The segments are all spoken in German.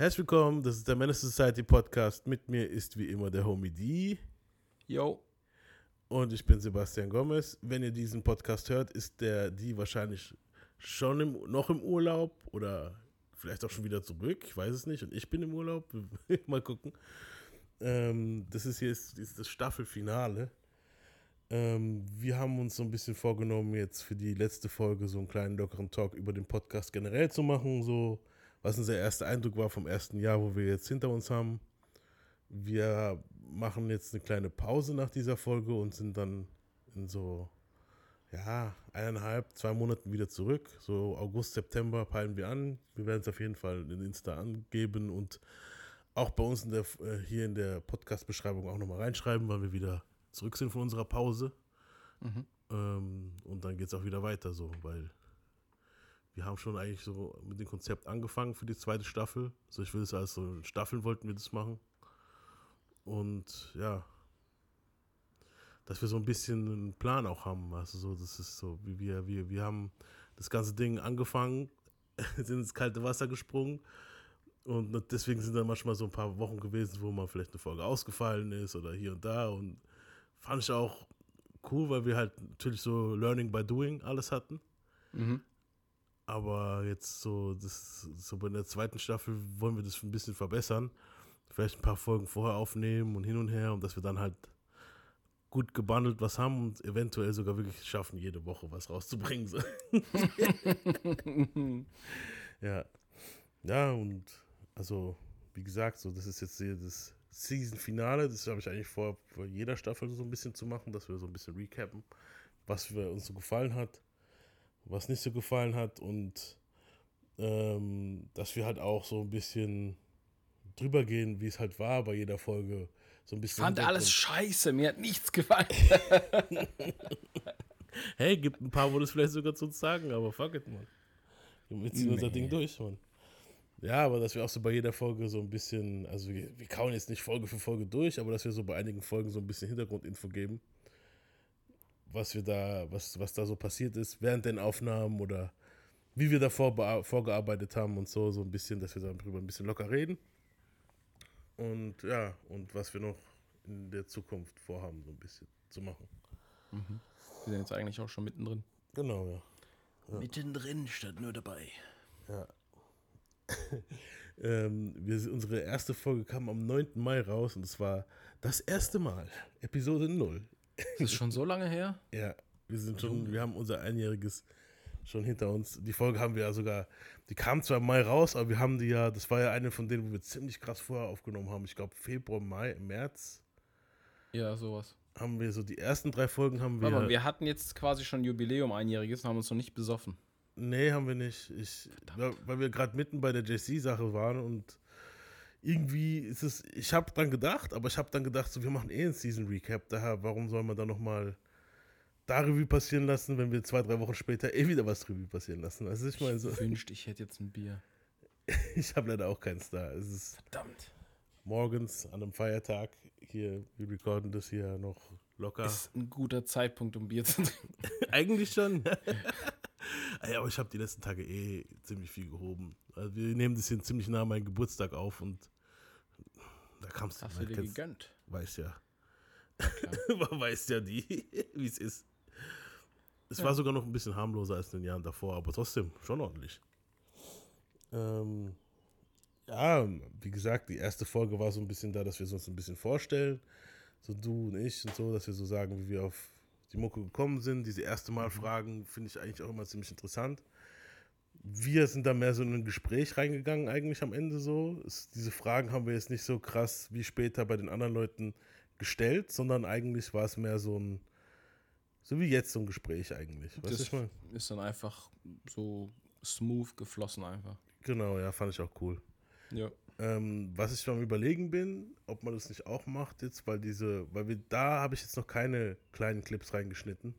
Herzlich willkommen, das ist der Menace Society Podcast. Mit mir ist wie immer der Homie D. Yo. Und ich bin Sebastian Gomez. Wenn ihr diesen Podcast hört, ist der D wahrscheinlich schon im, noch im Urlaub oder vielleicht auch schon wieder zurück. Ich weiß es nicht. Und ich bin im Urlaub. Mal gucken. Ähm, das ist hier ist, ist das Staffelfinale. Ähm, wir haben uns so ein bisschen vorgenommen, jetzt für die letzte Folge so einen kleinen lockeren Talk über den Podcast generell zu machen. So, was unser erster Eindruck war vom ersten Jahr, wo wir jetzt hinter uns haben. Wir machen jetzt eine kleine Pause nach dieser Folge und sind dann in so, ja, eineinhalb, zwei Monaten wieder zurück. So August, September peilen wir an. Wir werden es auf jeden Fall in Insta angeben und auch bei uns in der, äh, hier in der Podcast-Beschreibung auch nochmal reinschreiben, weil wir wieder zurück sind von unserer Pause. Mhm. Ähm, und dann geht es auch wieder weiter so, weil wir haben schon eigentlich so mit dem Konzept angefangen für die zweite Staffel. Also ich will es als so Staffeln wollten wir das machen. Und ja, dass wir so ein bisschen einen Plan auch haben. Also so, das ist so, wir, wir, wir haben das ganze Ding angefangen, sind ins kalte Wasser gesprungen. Und deswegen sind dann manchmal so ein paar Wochen gewesen, wo mal vielleicht eine Folge ausgefallen ist oder hier und da. Und fand ich auch cool, weil wir halt natürlich so Learning by Doing alles hatten. Mhm. Aber jetzt so, das, so bei der zweiten Staffel wollen wir das ein bisschen verbessern. Vielleicht ein paar Folgen vorher aufnehmen und hin und her und dass wir dann halt gut gebundelt was haben und eventuell sogar wirklich schaffen, jede Woche was rauszubringen. Ja. Ja, und also, wie gesagt, so, das ist jetzt hier das Season-Finale. Das habe ich eigentlich vor, vor jeder Staffel so ein bisschen zu machen, dass wir so ein bisschen recappen, was wir, uns so gefallen hat, was nicht so gefallen hat und ähm, dass wir halt auch so ein bisschen drüber gehen, wie es halt war bei jeder Folge. So ein bisschen ich fand alles scheiße, mir hat nichts gefallen. hey, gibt ein paar, wo das vielleicht sogar zu uns sagen, aber fuck it, man. Wir ziehen nee. unser Ding durch, man. Ja, aber dass wir auch so bei jeder Folge so ein bisschen, also wir, wir kauen jetzt nicht Folge für Folge durch, aber dass wir so bei einigen Folgen so ein bisschen Hintergrundinfo geben, was wir da, was, was da so passiert ist während den Aufnahmen oder wie wir davor vorgearbeitet haben und so, so ein bisschen, dass wir darüber ein bisschen locker reden. Und ja, und was wir noch in der Zukunft vorhaben, so ein bisschen zu machen. Mhm. Wir sind jetzt eigentlich auch schon mittendrin. Genau, ja. ja. Mittendrin statt nur dabei. Ja. ähm, wir, unsere erste Folge kam am 9. Mai raus und es war das erste Mal, Episode 0. Das ist schon so lange her? ja, wir sind schon, wir haben unser einjähriges schon hinter uns. Die Folge haben wir ja sogar, die kam zwar im Mai raus, aber wir haben die ja, das war ja eine von denen, wo wir ziemlich krass vorher aufgenommen haben. Ich glaube Februar, Mai, März. Ja, sowas. Haben wir so die ersten drei Folgen haben wir. Aber wir hatten jetzt quasi schon Jubiläum einjähriges und haben uns noch nicht besoffen. Nee, haben wir nicht. Ich, weil wir gerade mitten bei der JC-Sache waren und irgendwie ist es, ich habe dran gedacht, aber ich habe dann gedacht, so, wir machen eh ein Season Recap, daher, warum soll man da nochmal da Revue passieren lassen, wenn wir zwei, drei Wochen später eh wieder was Revue passieren lassen? Also ich meine so. Ich wünschte, ich hätte jetzt ein Bier. ich habe leider auch keins da. Es ist Verdammt. Morgens an einem Feiertag hier, wir recorden das hier noch locker. Ist ein guter Zeitpunkt, um Bier zu trinken. Eigentlich schon. Ja, aber ich habe die letzten Tage eh ziemlich viel gehoben. Also wir nehmen das hier ziemlich nah an meinen Geburtstag auf und da kamst du. Hast du dir kennst, gegönnt? Weiß ja. Man weiß ja die, wie es ist. Es ja. war sogar noch ein bisschen harmloser als in den Jahren davor, aber trotzdem schon ordentlich. Ähm, ja, wie gesagt, die erste Folge war so ein bisschen da, dass wir uns ein bisschen vorstellen. So du und ich und so, dass wir so sagen, wie wir auf die Mucke gekommen sind. Diese erste Mal mhm. Fragen finde ich eigentlich auch immer ziemlich interessant. Wir sind da mehr so in ein Gespräch reingegangen, eigentlich am Ende so. Es, diese Fragen haben wir jetzt nicht so krass wie später bei den anderen Leuten gestellt, sondern eigentlich war es mehr so ein, so wie jetzt so ein Gespräch eigentlich. Weißt das ich mein? ist dann einfach so smooth geflossen einfach. Genau, ja, fand ich auch cool. Ja. Ähm, was ich am überlegen bin, ob man das nicht auch macht jetzt, weil diese, weil wir da habe ich jetzt noch keine kleinen Clips reingeschnitten,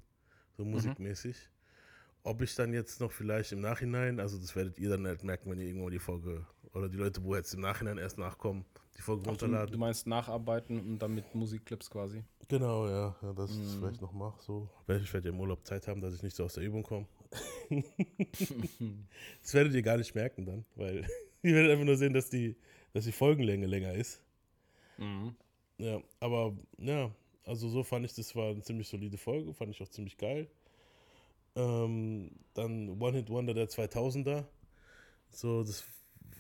so mhm. musikmäßig. Mhm. Ob ich dann jetzt noch vielleicht im Nachhinein, also das werdet ihr dann halt merken, wenn ihr irgendwann die Folge oder die Leute, wo jetzt im Nachhinein erst nachkommen, die Folge Ach, runterladen. Du, du, meinst nacharbeiten und dann mit Musikclips quasi? Genau, ja, ja dass mhm. ich das mhm. vielleicht noch mache. So. Ich werde ja im Urlaub Zeit haben, dass ich nicht so aus der Übung komme. das werdet ihr gar nicht merken dann, weil Ihr werdet einfach nur sehen, dass die, dass die Folgenlänge länger ist. Mhm. Ja, aber ja, also so fand ich, das war eine ziemlich solide Folge, fand ich auch ziemlich geil. Ähm, dann One Hit Wonder der 2000er. So, das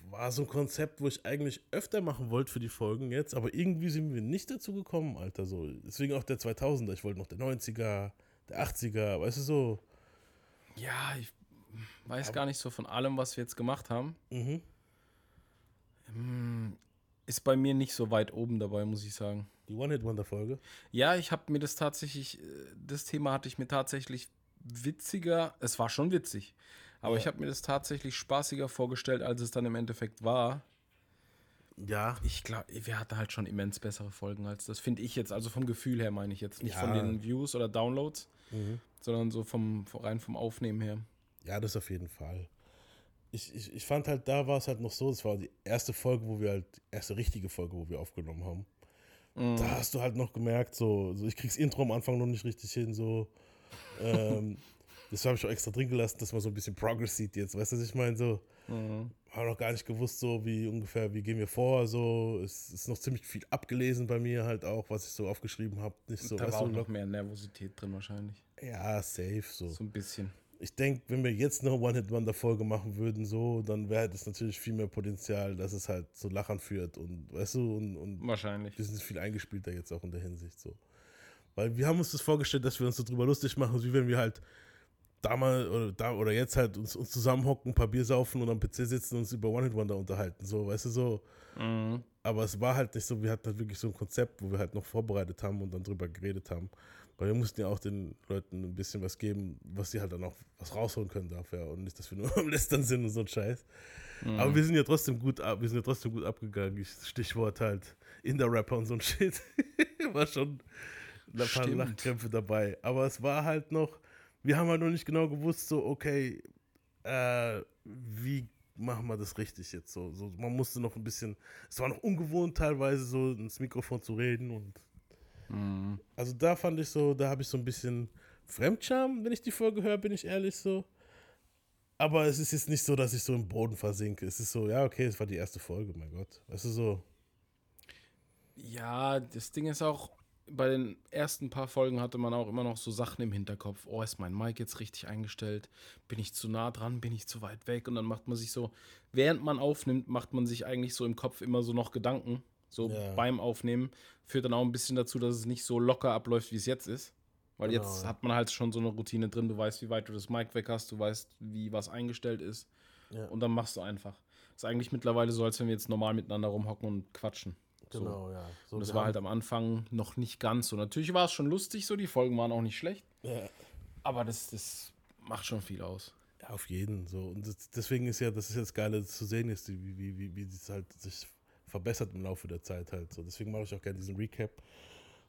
war so ein Konzept, wo ich eigentlich öfter machen wollte für die Folgen jetzt, aber irgendwie sind wir nicht dazu gekommen, Alter. So, deswegen auch der 2000er. Ich wollte noch der 90er, der 80er, weißt du so. Ja, ich weiß gar nicht so von allem, was wir jetzt gemacht haben. Mhm. Hm, Ist bei mir nicht so weit oben dabei, muss ich sagen. Die One Hit Wonder Folge. Ja, ich habe mir das tatsächlich, äh, das Thema hatte ich mir tatsächlich witziger, es war schon witzig, aber Ja. ich habe mir das tatsächlich spaßiger vorgestellt, als es dann im Endeffekt war. Ja, Ich glaube, wir hatten halt schon immens bessere Folgen als das, finde ich jetzt, also vom Gefühl her meine ich jetzt, nicht Ja. von den Views oder Downloads, Mhm. sondern so vom, rein vom Aufnehmen her. Ja, das auf jeden Fall. Ich, ich, ich fand halt, da war es halt noch so, das war die erste Folge, wo wir halt, erste richtige Folge, wo wir aufgenommen haben. Da hast du halt noch gemerkt, so, so ich krieg's Intro am Anfang noch nicht richtig hin, so. ähm, das habe ich auch extra drin gelassen, dass man so ein bisschen Progress sieht jetzt, weißt du, was ich meine? So, Mhm. habe noch gar nicht gewusst, so wie ungefähr, wie gehen wir vor, so. Es ist noch ziemlich viel abgelesen bei mir halt auch, was ich so aufgeschrieben habe. Nicht so, da war auch noch mehr Nervosität drin wahrscheinlich. ja, safe, so. So ein bisschen. Ich denke, wenn wir jetzt eine One-Hit-Wonder-Folge machen würden, so, dann wäre das natürlich viel mehr Potenzial, dass es halt zu Lachern führt und, weißt du, und, und Wahrscheinlich. wir sind viel eingespielter jetzt auch in der Hinsicht, so. Weil wir haben uns das vorgestellt, dass wir uns so drüber lustig machen, wie wenn wir halt damals oder, da, oder jetzt halt uns, uns zusammenhocken, ein paar Bier saufen und am PC sitzen und uns über One-Hit-Wonder unterhalten, so, weißt du, so. Mhm. Aber es war halt nicht so, wir hatten halt wirklich so ein Konzept, wo wir halt noch vorbereitet haben und dann drüber geredet haben. Weil wir mussten ja auch den Leuten ein bisschen was geben, was sie halt dann auch was rausholen können dafür und nicht, dass wir nur am Lästern sind und so ein Scheiß. Mhm. Aber wir sind ja trotzdem gut ab, wir sind ja trotzdem gut abgegangen. Ich- Stichwort halt Inder-Rapper und so ein Shit. war schon ein paar. Lachkrämpfe dabei. Aber es war halt noch, wir haben halt noch nicht genau gewusst, so, okay, äh, wie machen wir das richtig jetzt so? so? Man musste noch ein bisschen, es war noch ungewohnt teilweise so ins Mikrofon zu reden und Mhm. also da fand ich so, da habe ich so ein bisschen Fremdscham, wenn ich die Folge höre, bin ich ehrlich so. Aber es ist jetzt nicht so, dass ich so im Boden versinke. Es ist so, ja, okay, es war die erste Folge, mein Gott. Weißt du so, Ja, das Ding ist auch, bei den ersten paar Folgen hatte man auch immer noch so Sachen im Hinterkopf. Oh, ist mein Mic jetzt richtig eingestellt? Bin ich zu nah dran? Bin ich zu weit weg? Und dann macht man sich so, während man aufnimmt, macht man sich eigentlich so im Kopf immer so noch Gedanken. So Ja. beim Aufnehmen. Führt dann auch ein bisschen dazu, dass es nicht so locker abläuft, wie es jetzt ist. Weil Genau, jetzt hat man halt schon so eine Routine drin. Du weißt, wie weit du das Mic weg hast. Du weißt, wie was eingestellt ist. Ja. Und dann machst du einfach. Ist eigentlich mittlerweile so, als wenn wir jetzt normal miteinander rumhocken und quatschen. So. genau, ja. So, Und das war halt am Anfang noch nicht ganz so. Natürlich war es schon lustig so, die Folgen waren auch nicht schlecht, ja, aber das, das macht schon viel aus. ja, auf jeden so. Und das, deswegen ist ja, das ist jetzt geil zu sehen ist, wie, wie, wie, wie es halt sich verbessert im Laufe der Zeit halt so. Deswegen mache ich auch gerne diesen Recap,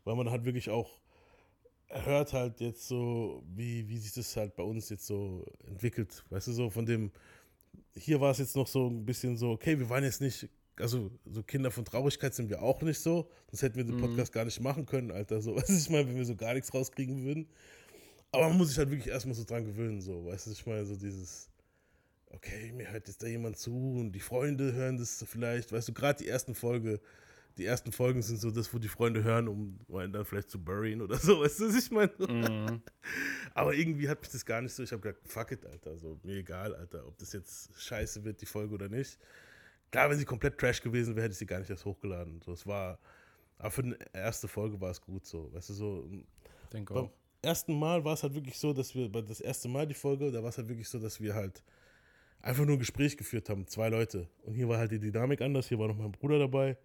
weil man halt wirklich auch hört halt jetzt so, wie, wie sich das halt bei uns jetzt so entwickelt. Weißt du, so von dem, hier war es jetzt noch so ein bisschen so, okay, wir waren jetzt nicht, also so Kinder von Traurigkeit sind wir auch nicht so, sonst hätten wir den Mhm. Podcast gar nicht machen können, Alter. So, weißt du, ich meine, wenn wir so gar nichts rauskriegen würden. Aber man muss sich halt wirklich erstmal so dran gewöhnen, so, weißt du, ich meine, so dieses, okay, mir hört jetzt da jemand zu und die Freunde hören das vielleicht, weißt du, gerade die ersten Folge, die ersten Folgen sind so das, wo die Freunde hören, um einen dann vielleicht zu buryen oder so, weißt du, was ich meine? Mhm. Aber irgendwie hat mich das gar nicht so, ich habe gesagt, fuck it, Alter, so, mir egal, Alter, ob das jetzt scheiße wird, die Folge oder nicht. Klar, wenn sie komplett Trash gewesen wäre, hätte ich sie gar nicht erst hochgeladen. So, es war, aber für die erste Folge war es gut so, weißt du, so, Denke beim auch. ersten Mal war es halt wirklich so, dass wir, bei das erste Mal die Folge, da war es halt wirklich so, dass wir halt einfach nur ein Gespräch geführt haben, zwei Leute. Und hier war halt die Dynamik anders, hier war noch mein Bruder dabei.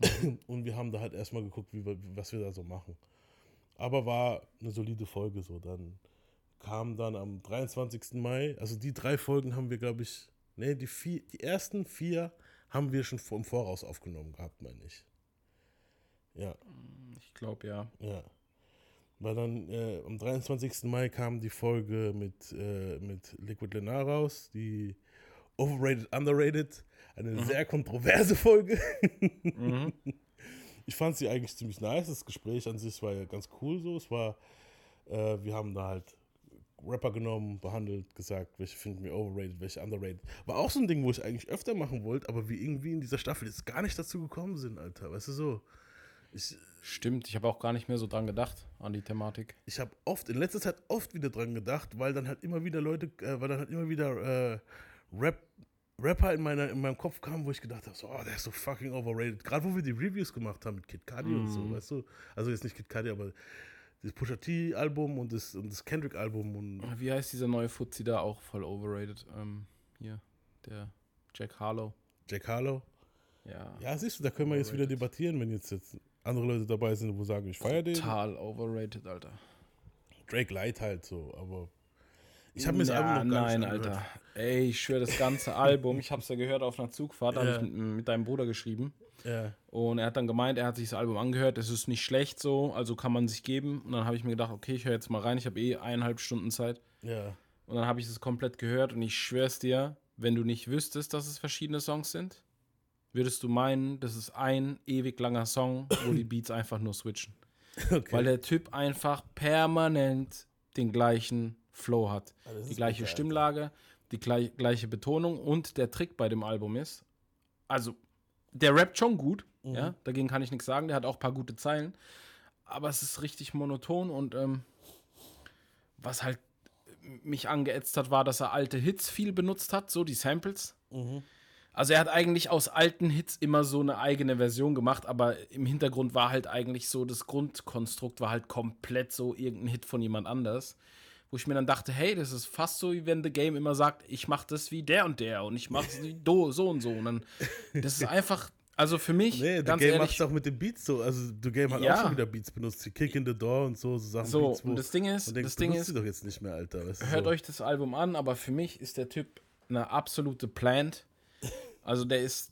Und wir haben da halt erstmal geguckt, wie was wir da so machen. Aber war eine solide Folge so. Dann kam dann am 23. Mai, also die drei Folgen haben wir, glaube ich, nee, die, vier, die ersten vier haben wir schon vom Voraus aufgenommen gehabt, meine ich. Ja. Ich glaube ja. Ja. Weil dann äh, am 23. Mai kam die Folge mit, äh, mit Liquid Lenar raus, die Overrated, Underrated. Eine sehr kontroverse Folge. Mhm. Ich fand sie eigentlich ziemlich nice. Das Gespräch an sich war ja ganz cool so. Es war, äh, wir haben da halt Rapper genommen, behandelt, gesagt, welche finden wir overrated, welche underrated. War auch so ein Ding, wo ich eigentlich öfter machen wollte, aber wir irgendwie in dieser Staffel jetzt gar nicht dazu gekommen sind, Alter. Weißt du so? Ich, Stimmt, ich habe auch gar nicht mehr so dran gedacht, an die Thematik. ich habe oft, in letzter Zeit oft wieder dran gedacht, weil dann halt immer wieder Leute, äh, weil dann halt immer wieder äh, Rap, Rapper in, meiner, in meinem Kopf kamen, wo ich gedacht habe, so, oh, der ist so fucking overrated. Gerade wo wir die Reviews gemacht haben mit Kid Cudi und so, weißt du? Also jetzt nicht Kid Cudi, aber das Pusha T-Album und das, und das Kendrick-Album und Wie heißt dieser neue Fuzzi da auch voll overrated? Ähm, hier, der Jack Harlow. Jack Harlow. Ja, Ja, siehst du, da können wir jetzt wieder Overrated. debattieren, wenn jetzt, jetzt andere Leute dabei sind, wo sagen, ich feiere den. total overrated, Alter. Drake Light halt so, aber ich habe mir das ja, Album noch gar nein, nicht angehört. Alter. Ey, ich schwöre, das ganze Album, ich hab's ja gehört auf einer Zugfahrt, Ja. habe ich mit, mit deinem Bruder geschrieben. Ja, Und er hat dann gemeint, er hat sich das Album angehört, es ist nicht schlecht so, also kann man sich geben. Und dann habe ich mir gedacht, okay, ich höre jetzt mal rein, ich habe eh eineinhalb Stunden Zeit. ja. Und dann habe ich es komplett gehört und ich schwör's dir, wenn du nicht wüsstest, dass es verschiedene Songs sind, würdest du meinen, das ist ein ewig langer Song, wo die Beats einfach nur switchen. Okay. Weil der Typ einfach permanent den gleichen Flow hat. Das die gleiche bitter, Stimmlage, die gleich, gleiche Betonung und der Trick bei dem Album ist, also der rappt schon gut, Mhm. ja, dagegen kann ich nichts sagen, der hat auch ein paar gute Zeilen, aber es ist richtig monoton und ähm, was halt mich angeätzt hat, war, dass er alte Hits viel benutzt hat, so die Samples. Mhm. Also er hat eigentlich aus alten Hits immer so eine eigene Version gemacht, aber im Hintergrund war halt eigentlich so, das Grundkonstrukt war halt komplett so irgendein Hit von jemand anders. Wo ich mir dann dachte, hey, das ist fast so, wie wenn The Game immer sagt, ich mach das wie der und der und ich mach es wie do, so und so. Und dann, das ist einfach, also für mich, Nee, The ganz Game macht es auch mit den Beats so. Also The Game hat Ja. auch schon wieder Beats benutzt. Die Kick in the Door und so, so Sachen. so, Beats, und das Ding ist, denkt, das Ding ist, doch jetzt nicht mehr, Alter. Weißt du, hört so. euch das Album an, aber für mich ist der Typ eine absolute Plant. Also der ist,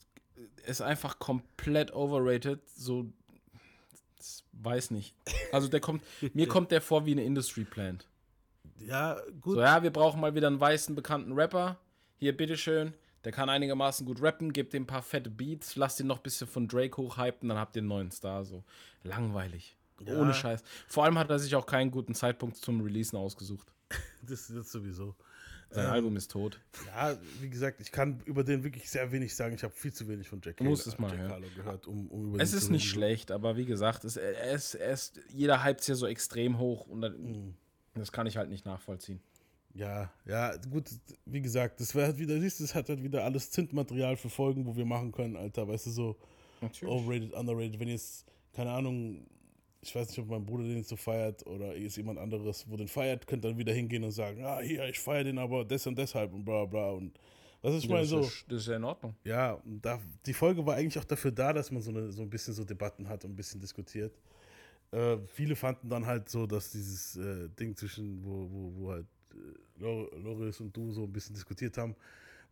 ist einfach komplett overrated. So, weiß nicht. Also der kommt, mir kommt der vor wie eine Industry Plant. Ja, gut. So, ja, wir brauchen mal wieder einen weißen, bekannten Rapper. Hier, bitteschön. Der kann einigermaßen gut rappen, gebt ihm ein paar fette Beats, lasst ihn noch ein bisschen von Drake hochhypen, dann habt ihr einen neuen Star. So, langweilig. Ja. Ohne Scheiß. Vor allem hat er sich auch keinen guten Zeitpunkt zum Releasen ausgesucht. Das, das sowieso. Sein Ähm, Album ist tot. Ja, wie gesagt, ich kann über den wirklich sehr wenig sagen. Ich habe viel zu wenig von Jack, Harlow- es mal Jack. Harlow gehört, um, um über Es ist nicht schlecht, aber wie gesagt, es, er ist, jeder hypt es ja so extrem hoch und dann, Mhm. das kann ich halt nicht nachvollziehen. Ja, ja, gut, wie gesagt, das wäre halt wieder, siehst du, das hat halt wieder alles Zündmaterial für Folgen, wo wir machen können, Alter, weißt du, so Natürlich. overrated, underrated, wenn jetzt, keine Ahnung, ich weiß nicht, ob mein Bruder den so feiert oder ist jemand anderes, wo den feiert, könnt dann wieder hingehen und sagen, ah, hier, ich feiere den aber des und deshalb und bla bla und was ich Ja, meine, das, so, ist, das ist ja in Ordnung. ja, da, die Folge war eigentlich auch dafür da, dass man so, eine, so ein bisschen so Debatten hat und ein bisschen diskutiert. Äh, viele fanden dann halt so, dass dieses äh, Ding zwischen, wo, wo, wo halt äh, Lor- Loris und du so ein bisschen diskutiert haben,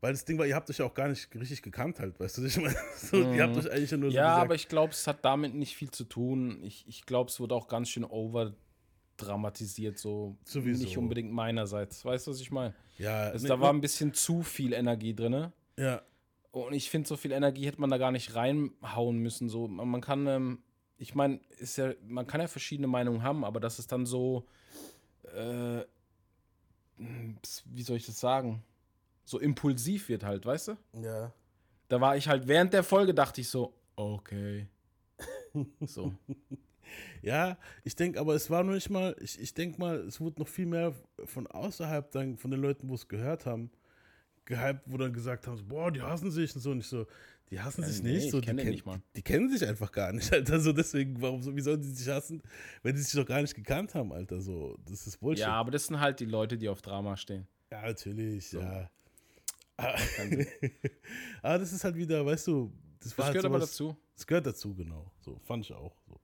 weil das Ding war, ihr habt euch ja auch gar nicht richtig gekannt halt, weißt du, ich meine, so, ihr habt euch eigentlich ja nur so Mhm. Ja, gesagt, aber ich glaube, es hat damit nicht viel zu tun. Ich, ich glaube, es wurde auch ganz schön overdramatisiert, so Sowieso. nicht unbedingt meinerseits. Weißt du, was ich meine? ja, Also, nee, da war ein bisschen zu viel Energie drin. ja, Und ich finde, so viel Energie hätte man da gar nicht reinhauen müssen. So, man, man kann, ähm, ich meine, ist ja, man kann ja verschiedene Meinungen haben, aber das ist dann so, äh, wie soll ich das sagen? So impulsiv wird halt, weißt du? ja, Da war ich halt während der Folge, dachte ich so, okay. So. Ja, ich denke, aber es war nur nicht mal, ich, ich denke mal, es wurde noch viel mehr von außerhalb dann, von den Leuten, wo es gehört haben, gehypt, wo dann gesagt haben, so, boah, die hassen sich und so. Und ich so, die hassen Ja, sich nee, nicht. ich So, die, kenn nicht mal. die, die kennen sich einfach gar nicht, Alter. So, deswegen, warum, so, wie sollen die sich hassen, wenn die sich doch gar nicht gekannt haben, Alter. So, das ist Bullshit. Ja, aber das sind halt die Leute, die auf Drama stehen. Ja, natürlich, So. ja. Aber, aber das ist halt wieder, weißt du, das war Das halt gehört aber sowas- dazu. Das gehört dazu, genau. So, fand ich auch. So.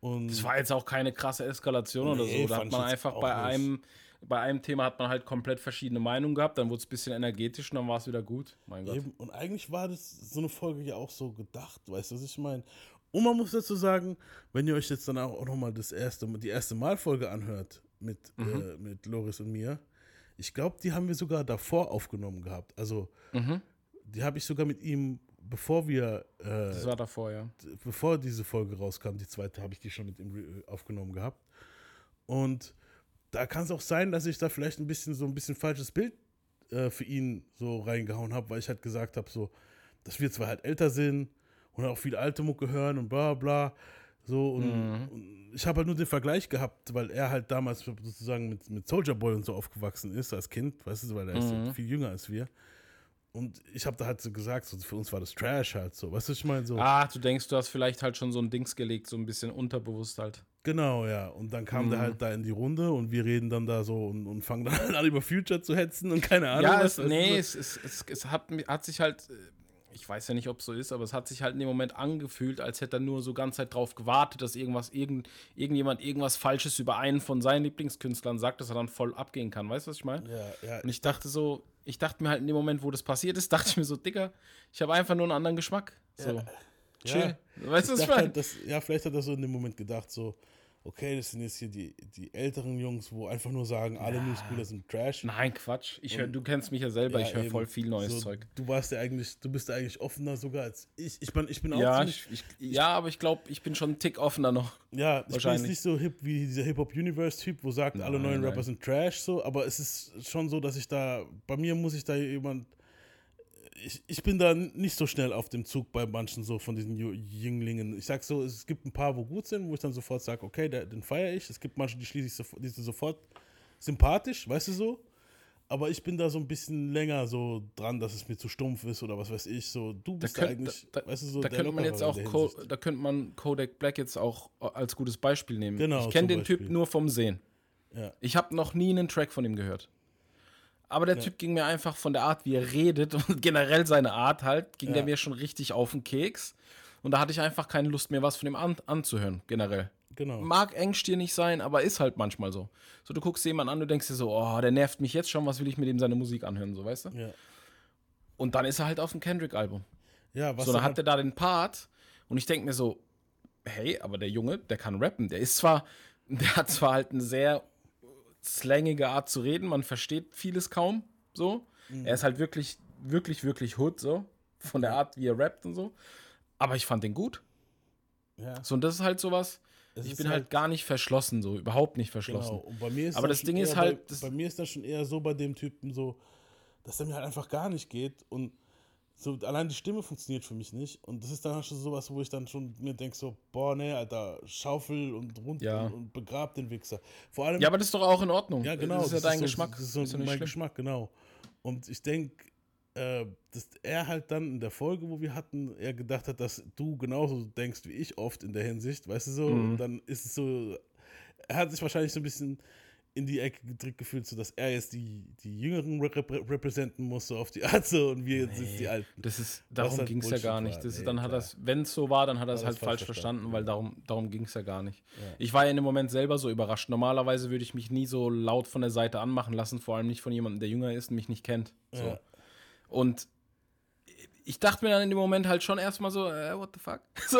Und Das war jetzt auch keine krasse Eskalation oder Nee, so. Da hat man einfach bei nicht. einem, bei einem Thema hat man halt komplett verschiedene Meinungen gehabt, dann wurde es ein bisschen energetisch und dann war es wieder gut. Mein Gott. Eben, und eigentlich war das so eine Folge ja auch so gedacht, weißt du, was ich meine? Und man muss dazu sagen, wenn ihr euch jetzt dann auch nochmal das erste, die erste Malfolge anhört mit, Mhm. äh, mit Loris und mir, ich glaube, die haben wir sogar davor aufgenommen gehabt. Also, Mhm. die habe ich sogar mit ihm, bevor wir, äh, Das war davor, ja. bevor diese Folge rauskam, die zweite, habe ich die schon mit ihm re- aufgenommen gehabt. Und da kann es auch sein, dass ich da vielleicht ein bisschen so ein bisschen falsches Bild äh, für ihn so reingehauen habe, weil ich halt gesagt habe, so, dass wir zwar halt älter sind und auch viel alte Mucke hören und bla bla. So, und, mhm. und ich habe halt nur den Vergleich gehabt, weil er halt damals sozusagen mit, mit Soldier Boy und so aufgewachsen ist als Kind, weißt du, weil er mhm. ist viel jünger als wir. Und ich habe da halt so gesagt, so, für uns war das Trash halt so. Weißt du, ich meine so. Ah, du denkst, du hast vielleicht halt schon so ein Dings gelegt, so ein bisschen unterbewusst halt. Genau, ja. Und dann kam mhm. der halt da in die Runde und wir reden dann da so und, und fangen dann halt an, über Future zu hetzen und keine Ahnung. Ja, was, es, nee, es, es, es, es hat, hat sich halt äh, ich weiß ja nicht, ob es so ist, aber es hat sich halt in dem Moment angefühlt, als hätte er nur so ganz Zeit drauf gewartet, dass irgendwas, irgend, irgendjemand irgendwas Falsches über einen von seinen Lieblingskünstlern sagt, dass er dann voll abgehen kann. Weißt du, was ich meine? Ja, ja. Und ich dachte so, ich dachte mir halt in dem Moment, wo das passiert ist, dachte ich mir so, Dicker, ich habe einfach nur einen anderen Geschmack. So. Ja. Chill. Ja. Weißt du, was ich meine? Halt, ja, vielleicht hat er so in dem Moment gedacht, so, okay, das sind jetzt hier die, die älteren Jungs, wo einfach nur sagen, alle ja. New Schooler sind Trash. Nein, Quatsch. Ich hör, du kennst mich ja selber, ja, ich höre voll viel neues so, Zeug. Du warst ja eigentlich, du bist ja eigentlich offener sogar als ich. Ich bin, ich bin auch ja, ziemlich, ich, ich, ja, aber ich glaube, ich bin schon einen Tick offener noch. Ja, ich bin jetzt nicht so hip wie dieser Hip-Hop-Universe-Typ, wo sagt, nein, alle neuen nein. Rapper sind Trash, so, aber es ist schon so, dass ich da, bei mir muss ich da jemand ich, ich bin da nicht so schnell auf dem Zug bei manchen so von diesen Jünglingen. Ich sag so, es gibt ein paar, wo gut sind, wo ich dann sofort sage, okay, der, den feiere ich. Es gibt manche, die schließe ich sofort, die sind sofort sympathisch, weißt du so. Aber ich bin da so ein bisschen länger so dran, dass es mir zu stumpf ist oder was weiß ich. So, du bist da, könnt, eigentlich, da, weißt du so, da könnte man jetzt auch, da könnte man Kodak Black jetzt auch als gutes Beispiel nehmen. Genau, ich kenne den. Typ nur vom Sehen. Ja. Ich habe noch nie einen Track von ihm gehört. Aber der ja. Typ ging mir einfach von der Art, wie er redet und generell seine Art halt, ging ja. der mir schon richtig auf den Keks. Und da hatte ich einfach keine Lust mehr, was von ihm an, anzuhören, generell. Genau. Mag Engstier nicht sein, aber ist halt manchmal so. So, du guckst jemanden an, du denkst dir so, oh, der nervt mich jetzt schon, was will ich mit ihm seine Musik anhören, so, weißt du? Ja. Und dann ist er halt auf dem Kendrick-Album. Ja, was So, dann hat er da den Part und ich denke mir so, hey, aber der Junge, der kann rappen. Der ist zwar, der hat zwar halt eine sehr slangige Art zu reden. Man versteht vieles kaum so. Mhm. Er ist halt wirklich, wirklich, wirklich Hood so. Von der Art, wie er rappt und so. Aber ich fand den gut. Ja. So, und das ist halt sowas. Es ich bin halt, halt, gar nicht verschlossen, so überhaupt nicht verschlossen. Genau. Und bei mir ist Aber das Ding ist halt. Bei, bei, mir ist das schon eher so bei dem Typen so, dass er mir halt einfach gar nicht geht. Und so, allein die Stimme funktioniert für mich nicht. Und das ist dann schon sowas, wo ich dann schon mir denke, so, boah, nee, Alter, Schaufel und rund ja. und, begrab den Wichser. Vor allem, ja, aber das ist doch auch in Ordnung. Ja, genau. Das ist ja dein ist Geschmack. das ist so ist mein schlimm. Geschmack, genau. Und ich denke, äh, dass er halt dann in der Folge, wo wir hatten, er gedacht hat, dass du genauso denkst wie ich oft in der Hinsicht, weißt du so, mhm. und dann ist es so, er hat sich wahrscheinlich so ein bisschen in die Ecke gedrückt gefühlt, so dass er jetzt die, die Jüngeren rep repräsentieren muss, so auf die Art so und wir jetzt nee, die Alten. Das ist, darum halt ging es ja gar nicht. Das nee, dann hat das, wenn es so war, dann hat er es halt falsch verstanden, verstanden weil darum, darum ging es ja gar nicht. Ja. Ich war ja in dem Moment selber so überrascht. Normalerweise würde ich mich nie so laut von der Seite anmachen lassen, vor allem nicht von jemandem, der jünger ist und mich nicht kennt. So. Ja. Und ich dachte mir dann in dem Moment halt schon erstmal so, äh, what the fuck? So,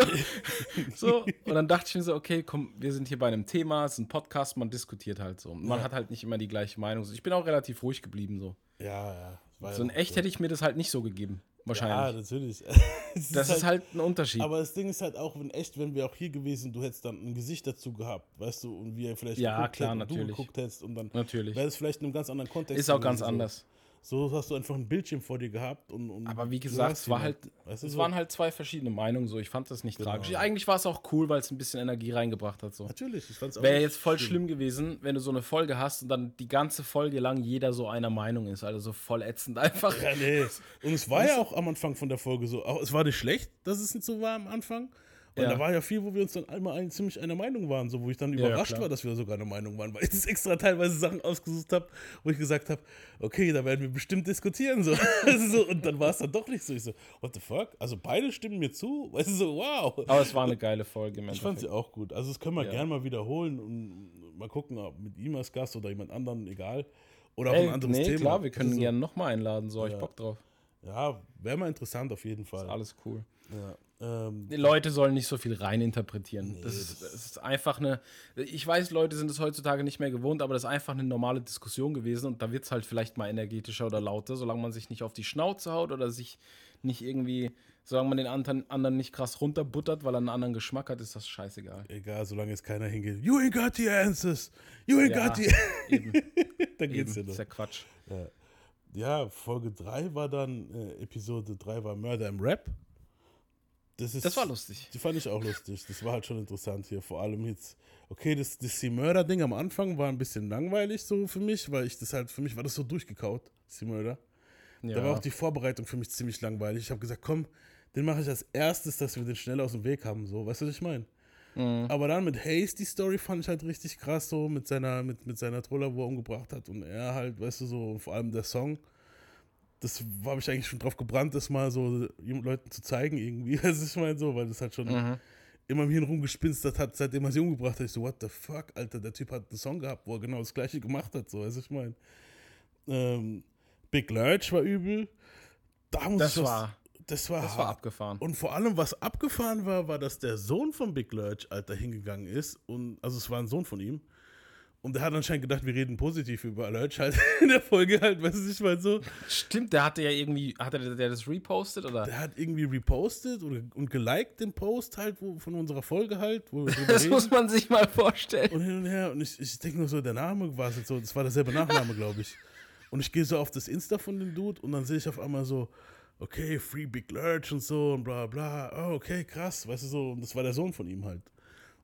so, Und dann dachte ich mir so, okay, komm, wir sind hier bei einem Thema, es ist ein Podcast, man diskutiert halt so. Man ja. hat halt nicht immer die gleiche Meinung. Ich bin auch relativ ruhig geblieben so. Ja, ja. So in echt so. hätte ich mir das halt nicht so gegeben. Wahrscheinlich. Ja, natürlich. das, das ist, halt, halt, ein Unterschied. Aber das Ding ist halt auch, wenn echt, wenn wir auch hier gewesen, du hättest dann ein Gesicht dazu gehabt, weißt du, und wir vielleicht ja, klar, natürlich. du geguckt hättest und dann natürlich. wäre es vielleicht in einem ganz anderen Kontext. Ist auch ganz anders. So hast du einfach ein Bildschirm vor dir gehabt. Und, und Aber wie gesagt, es, war halt, weißt du, es so? waren halt zwei verschiedene Meinungen. So. Ich fand das nicht genau. tragisch. Eigentlich war es auch cool, weil es ein bisschen Energie reingebracht hat. So. Natürlich, ich fand's auch Wäre jetzt voll schlimm. schlimm. gewesen, wenn du so eine Folge hast und dann die ganze Folge lang jeder so einer Meinung ist. Also so voll ätzend einfach. Ja, nee. Und es war ja auch am Anfang von der Folge so. Auch, es war nicht schlecht, dass es nicht so war am Anfang. Und ja. da war ja viel, wo wir uns dann einmal ein, ziemlich einer Meinung waren, so wo ich dann überrascht ja, war, dass wir sogar eine Meinung waren, weil ich extra teilweise Sachen ausgesucht habe, wo ich gesagt habe, okay, da werden wir bestimmt diskutieren. So. so und dann war es dann doch nicht so. Ich so, what the fuck? Also beide stimmen mir zu. Weißt du, so, wow. Aber es war eine geile Folge. Ich fand sie auch gut. Also das können wir ja. gerne mal wiederholen und mal gucken, ob mit ihm als Gast oder jemand anderen, egal. Oder auch Ey, ein anderes nee, Thema. klar, wir können so, gerne nochmal einladen, so, ja. ich Bock drauf. Ja, wäre mal interessant auf jeden Fall. Ist alles cool. Ja. Ähm, die Leute sollen nicht so viel reininterpretieren. Nee, das, ist, das, ist, einfach eine. Ich weiß, Leute sind es heutzutage nicht mehr gewohnt, aber das ist einfach eine normale Diskussion gewesen und da wird es halt vielleicht mal energetischer oder lauter, solange man sich nicht auf die Schnauze haut oder sich nicht irgendwie Solange man den anderen nicht krass runterbuttert, weil er einen anderen Geschmack hat, ist das scheißegal. Egal, solange jetzt keiner hingeht. You ain't got the answers. You ain't ja, got the. Eben. dann geht's ja noch. Das ist ja Quatsch. Ja. ja, Folge 3 war dann, äh, Episode 3 war Murder im Rap. Das, ist, das war lustig. Die fand ich auch lustig. Das war halt schon interessant hier. Vor allem jetzt, okay, das, das Murder-Ding am Anfang war ein bisschen langweilig so für mich, weil ich das halt, für mich war das so durchgekaut, Sea Murder. Ja. Da war auch die Vorbereitung für mich ziemlich langweilig. Ich habe gesagt, komm, den mache ich als erstes, dass wir den schnell aus dem Weg haben. So, weißt du, was ich meine? Mhm. Aber dann mit Hayes, die Story fand ich halt richtig krass, so mit seiner, mit, mit seiner Troller, wo er umgebracht hat. Und er halt, weißt du, so, vor allem der Song. Das habe ich eigentlich schon drauf gebrannt, das mal so Leuten zu zeigen, irgendwie. Also ich meine so, weil das halt schon mhm. immer im Hirn rumgespinstert hat, seitdem er sie umgebracht hat. Ich so, what the fuck, Alter, der Typ hat einen Song gehabt, wo er genau das gleiche gemacht hat. So, also ich meine. Ähm, Big Lurch war übel. Da muss das ich war das war, das war abgefahren. Und vor allem, was abgefahren war, war, dass der Sohn von Big Lurch, Alter, hingegangen ist. Und, also es war ein Sohn von ihm. Und der hat anscheinend gedacht, wir reden positiv über Lurch halt in der Folge halt, weißt du, ich meine so. Stimmt, der hatte ja irgendwie, hat der, der das repostet oder? Der hat irgendwie repostet oder, und geliked den Post halt wo, von unserer Folge halt. das reden. muss man sich mal vorstellen. Und hin und her. Und ich, ich denke nur so, der Name war es so, das war derselbe Nachname, glaube ich. Und ich gehe so auf das Insta von dem Dude und dann sehe ich auf einmal so, okay, Free Big Lurch und so und bla bla. Oh, okay, krass, weißt du so. Und das war der Sohn von ihm halt.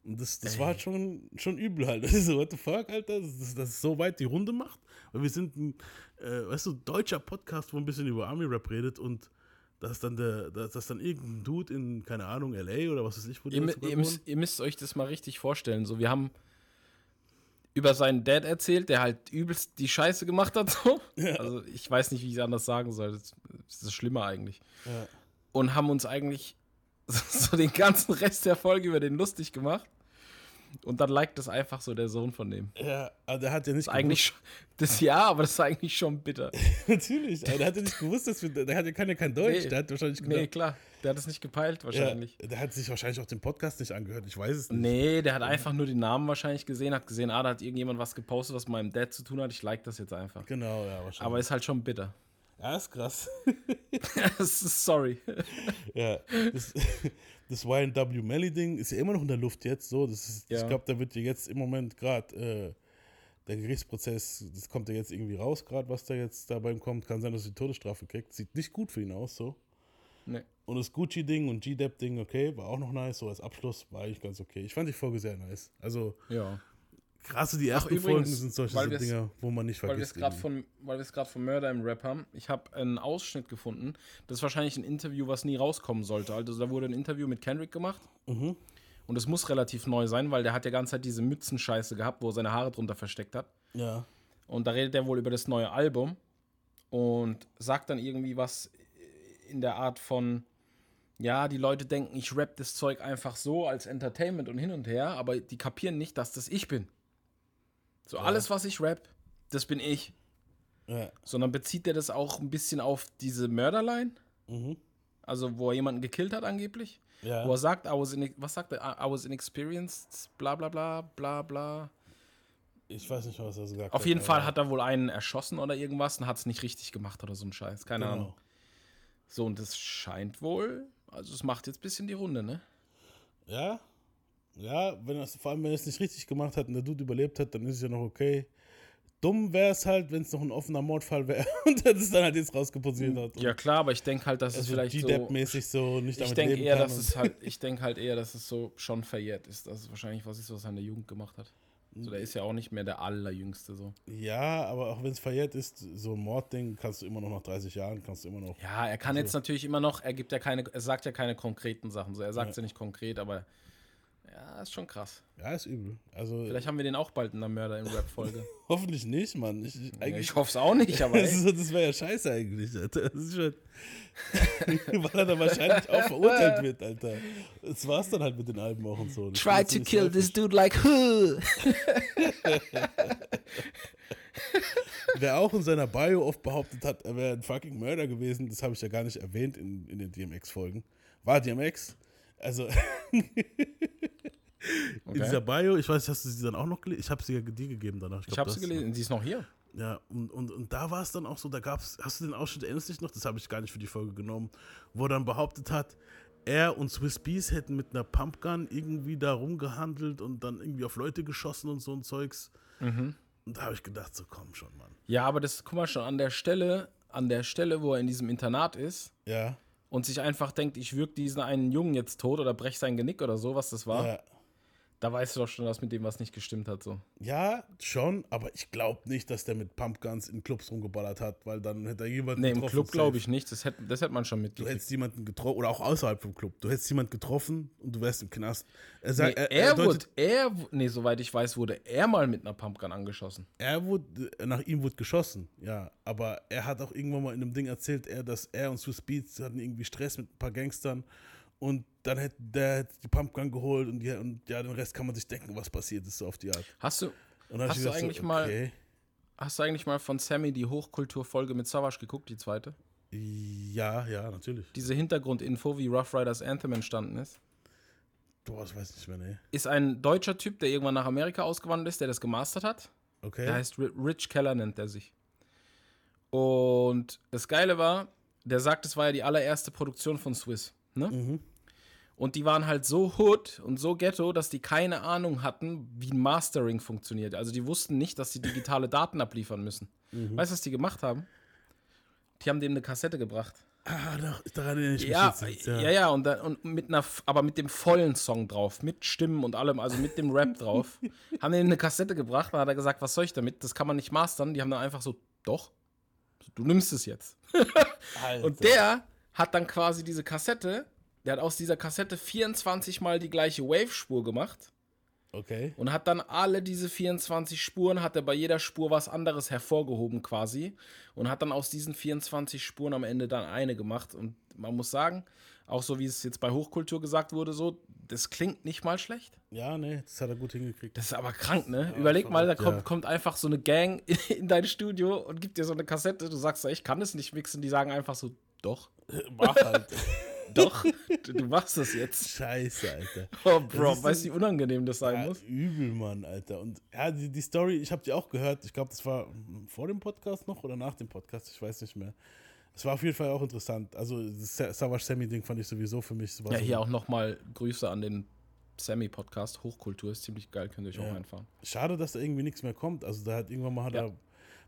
Und das, das war halt schon, schon übel halt. Das ist so, what the fuck, Alter? Dass das so weit die Runde macht. Weil wir sind ein, äh, weißt du, deutscher Podcast, wo ein bisschen über Army-Rap redet und dass dann der, dass, dass dann irgendein Dude in, keine Ahnung, LA oder was weiß ich, wo ihr, ihr, müsst, ihr müsst euch das mal richtig vorstellen. So, wir haben über seinen Dad erzählt, der halt übelst die Scheiße gemacht hat. So. Ja. Also ich weiß nicht, wie ich es anders sagen soll. Das, das ist schlimmer eigentlich. Ja. Und haben uns eigentlich so den ganzen Rest der Folge über den lustig gemacht. Und dann liked das einfach so der Sohn von dem. Ja, aber der hat ja nicht eigentlich schon, Das ja, aber das ist eigentlich schon bitter. Natürlich, aber der hat ja nicht gewusst, dass wir, der, hat, kann ja kein Deutsch. Nee, der hat wahrscheinlich gedacht, Nee, klar. Der hat es nicht gepeilt, wahrscheinlich. Ja, der hat sich wahrscheinlich auch den Podcast nicht angehört, ich weiß es nicht. Nee, der hat einfach nur den Namen wahrscheinlich gesehen, hat gesehen, ah, da hat irgendjemand was gepostet, was mit meinem Dad zu tun hat. Ich like das jetzt einfach. Genau, ja, wahrscheinlich. Aber ist halt schon bitter. Ja, ist krass. Sorry. Ja, das, das YNW Melly-Ding ist ja immer noch in der Luft jetzt. So, das ist, ja. Ich glaube, da wird ja jetzt im Moment gerade äh, der Gerichtsprozess, das kommt ja jetzt irgendwie raus, gerade was da jetzt dabei kommt. Kann sein, dass er die Todesstrafe kriegt. Sieht nicht gut für ihn aus, so. Nee. Und das Gucci-Ding und G-Dep-Ding, okay, war auch noch nice. So als Abschluss war eigentlich ganz okay. Ich fand die Folge sehr nice. Also, ja. Krasse, die ersten übrigens, Folgen sind solche so Dinger, wo man nicht vergisst. Weil wir es gerade von Murder im Rap haben. Ich habe einen Ausschnitt gefunden. Das ist wahrscheinlich ein Interview, was nie rauskommen sollte. Also da wurde ein Interview mit Kendrick gemacht. Mhm. Und es muss relativ neu sein, weil der hat ja ganze Zeit diese Mützenscheiße gehabt, wo er seine Haare drunter versteckt hat. Ja. Und da redet er wohl über das neue Album und sagt dann irgendwie was in der Art von, ja, die Leute denken, ich rap das Zeug einfach so als Entertainment und hin und her, aber die kapieren nicht, dass das ich bin. So, ja. alles, was ich rap, das bin ich. Ja. Sondern bezieht er das auch ein bisschen auf diese Mörderline? Mhm. Also, wo er jemanden gekillt hat, angeblich. Ja. Wo er sagt, I was in, was sagt er? I was inexperienced, bla bla bla, bla bla. Ich weiß nicht, was er gesagt hat. Auf jeden Fall hat er wohl einen erschossen oder irgendwas und hat es nicht richtig gemacht oder so ein Scheiß. Keine genau. Ahnung. So, und das scheint wohl, also es macht jetzt ein bisschen die Runde, ne? Ja, ja, wenn das, vor allem wenn er es nicht richtig gemacht hat und der Dude überlebt hat, dann ist es ja noch okay. Dumm wäre es halt, wenn es noch ein offener Mordfall wäre und er das dann halt jetzt rausgeposiert hat. Ja klar, aber ich denke halt, dass also es vielleicht so mäßig so nicht damit ich denk eher, dass es halt, Ich denke halt eher, dass es so schon verjährt ist. Dass es wahrscheinlich was ist, was er in der Jugend gemacht hat. So, der ist ja auch nicht mehr der allerjüngste so. Ja, aber auch wenn es verjährt ist, so ein Mordding kannst du immer noch nach 30 Jahren, kannst du immer noch. Ja, er kann also, jetzt natürlich immer noch, er gibt ja keine, er sagt ja keine konkreten Sachen. So, er sagt ja. ja nicht konkret, aber ja, ist schon krass. Ja, ist übel. Also, Vielleicht haben wir den auch bald in der Mörder in Rap-Folge. Hoffentlich nicht, Mann. Ich, ich, ja, ich hoffe es auch nicht, aber. das, das wäre ja scheiße eigentlich, Alter. Das ist schon. weil er dann wahrscheinlich auch verurteilt wird, Alter. Das war's dann halt mit den Alben auch und so. Das Try to kill this dude like who? Wer auch in seiner Bio oft behauptet hat, er wäre ein fucking Mörder gewesen, das habe ich ja gar nicht erwähnt in, in den DMX-Folgen, war DMX. Also, In dieser Bio, ich weiß, hast du sie dann auch noch gelesen? Ich habe sie ja dir gegeben danach. Ich, ich habe sie gelesen, sie ist noch hier. Ja, und, und, und da war es dann auch so, da gab es, hast du den Ausschnitt, erinnerst dich noch? Das habe ich gar nicht für die Folge genommen, wo er dann behauptet hat, er und Swiss Bees hätten mit einer Pumpgun irgendwie da rumgehandelt und dann irgendwie auf Leute geschossen und so ein Zeugs. Mhm. Und da habe ich gedacht, so komm schon, Mann. Ja, aber das, guck mal schon, an der Stelle, an der Stelle, wo er in diesem Internat ist. Ja. Und sich einfach denkt, ich würge diesen einen Jungen jetzt tot oder brech sein Genick oder so, was das war. Ja. Da weißt du doch schon, dass mit dem was nicht gestimmt hat. So. Ja, schon, aber ich glaube nicht, dass der mit Pumpguns in Clubs rumgeballert hat, weil dann hätte er jemanden nee, getroffen. Nee, im Club glaube ich nicht, das hätte, das hätte man schon mitgekriegt. Du hättest jemanden getroffen, oder auch außerhalb vom Club, du hättest jemanden getroffen und du wärst im Knast. Er, sagt, nee, er, er, er wurde, er, nee, soweit ich weiß, wurde er mal mit einer Pumpgun angeschossen. Er wurde, nach ihm wurde geschossen, ja, aber er hat auch irgendwann mal in einem Ding erzählt, er, dass er und Swiss Beats hatten irgendwie Stress mit ein paar Gangstern und dann hätte der die Pumpgun geholt und, ja, und ja, den Rest kann man sich denken, was passiert ist, so auf die Art. Hast du, hast du eigentlich so, okay. mal Hast du eigentlich mal von Sammy die Hochkulturfolge mit Savage geguckt, die zweite? Ja, ja, natürlich. Diese Hintergrundinfo, wie Rough Riders Anthem entstanden ist. Boah, das weiß ich nicht mehr, ne. Ist ein deutscher Typ, der irgendwann nach Amerika ausgewandert ist, der das gemastert hat. Okay. Der heißt Rich Keller, nennt er sich. Und das Geile war, der sagt, es war ja die allererste Produktion von Swiss. Ne? Mhm. Und die waren halt so hood und so ghetto, dass die keine Ahnung hatten, wie Mastering funktioniert. Also die wussten nicht, dass sie digitale Daten abliefern müssen. Mhm. Weißt du, was die gemacht haben? Die haben dem eine Kassette gebracht. Ah, doch, daran erinnere ich mich ja, jetzt, ja, ja, ja, und, da, und mit einer, aber mit dem vollen Song drauf, mit Stimmen und allem, also mit dem Rap drauf, haben die eine Kassette gebracht. Dann hat er gesagt, was soll ich damit? Das kann man nicht mastern. Die haben dann einfach so, doch, du nimmst es jetzt. und der hat dann quasi diese Kassette, der hat aus dieser Kassette 24 mal die gleiche Wave-Spur gemacht. Okay. Und hat dann alle diese 24 Spuren, hat er bei jeder Spur was anderes hervorgehoben quasi. Und hat dann aus diesen 24 Spuren am Ende dann eine gemacht. Und man muss sagen, auch so wie es jetzt bei Hochkultur gesagt wurde, so, das klingt nicht mal schlecht. Ja, nee, das hat er gut hingekriegt. Das ist aber krank, ne? Ja, Überleg mal, da kommt, ja. kommt, einfach so eine Gang in, in, dein Studio und gibt dir so eine Kassette. Du sagst, ich kann es nicht mixen. Die sagen einfach so, doch. Mach halt. Doch, du, du, machst das jetzt. Scheiße, Alter. Oh, Bro, weißt du, wie unangenehm das sein ja, muss? Übel, Mann, Alter. Und ja, die, die Story, ich habe die auch gehört. Ich glaube, das war vor dem Podcast noch oder nach dem Podcast, ich weiß nicht mehr. Es war auf jeden Fall auch interessant. Also, das Savage Sammy-Ding fand ich sowieso für mich. ja, hier so auch nochmal Grüße an den Sammy-Podcast. Hochkultur ist ziemlich geil, könnt ihr euch ja. auch einfahren. Schade, dass da irgendwie nichts mehr kommt. Also, da hat irgendwann mal hat ja. er.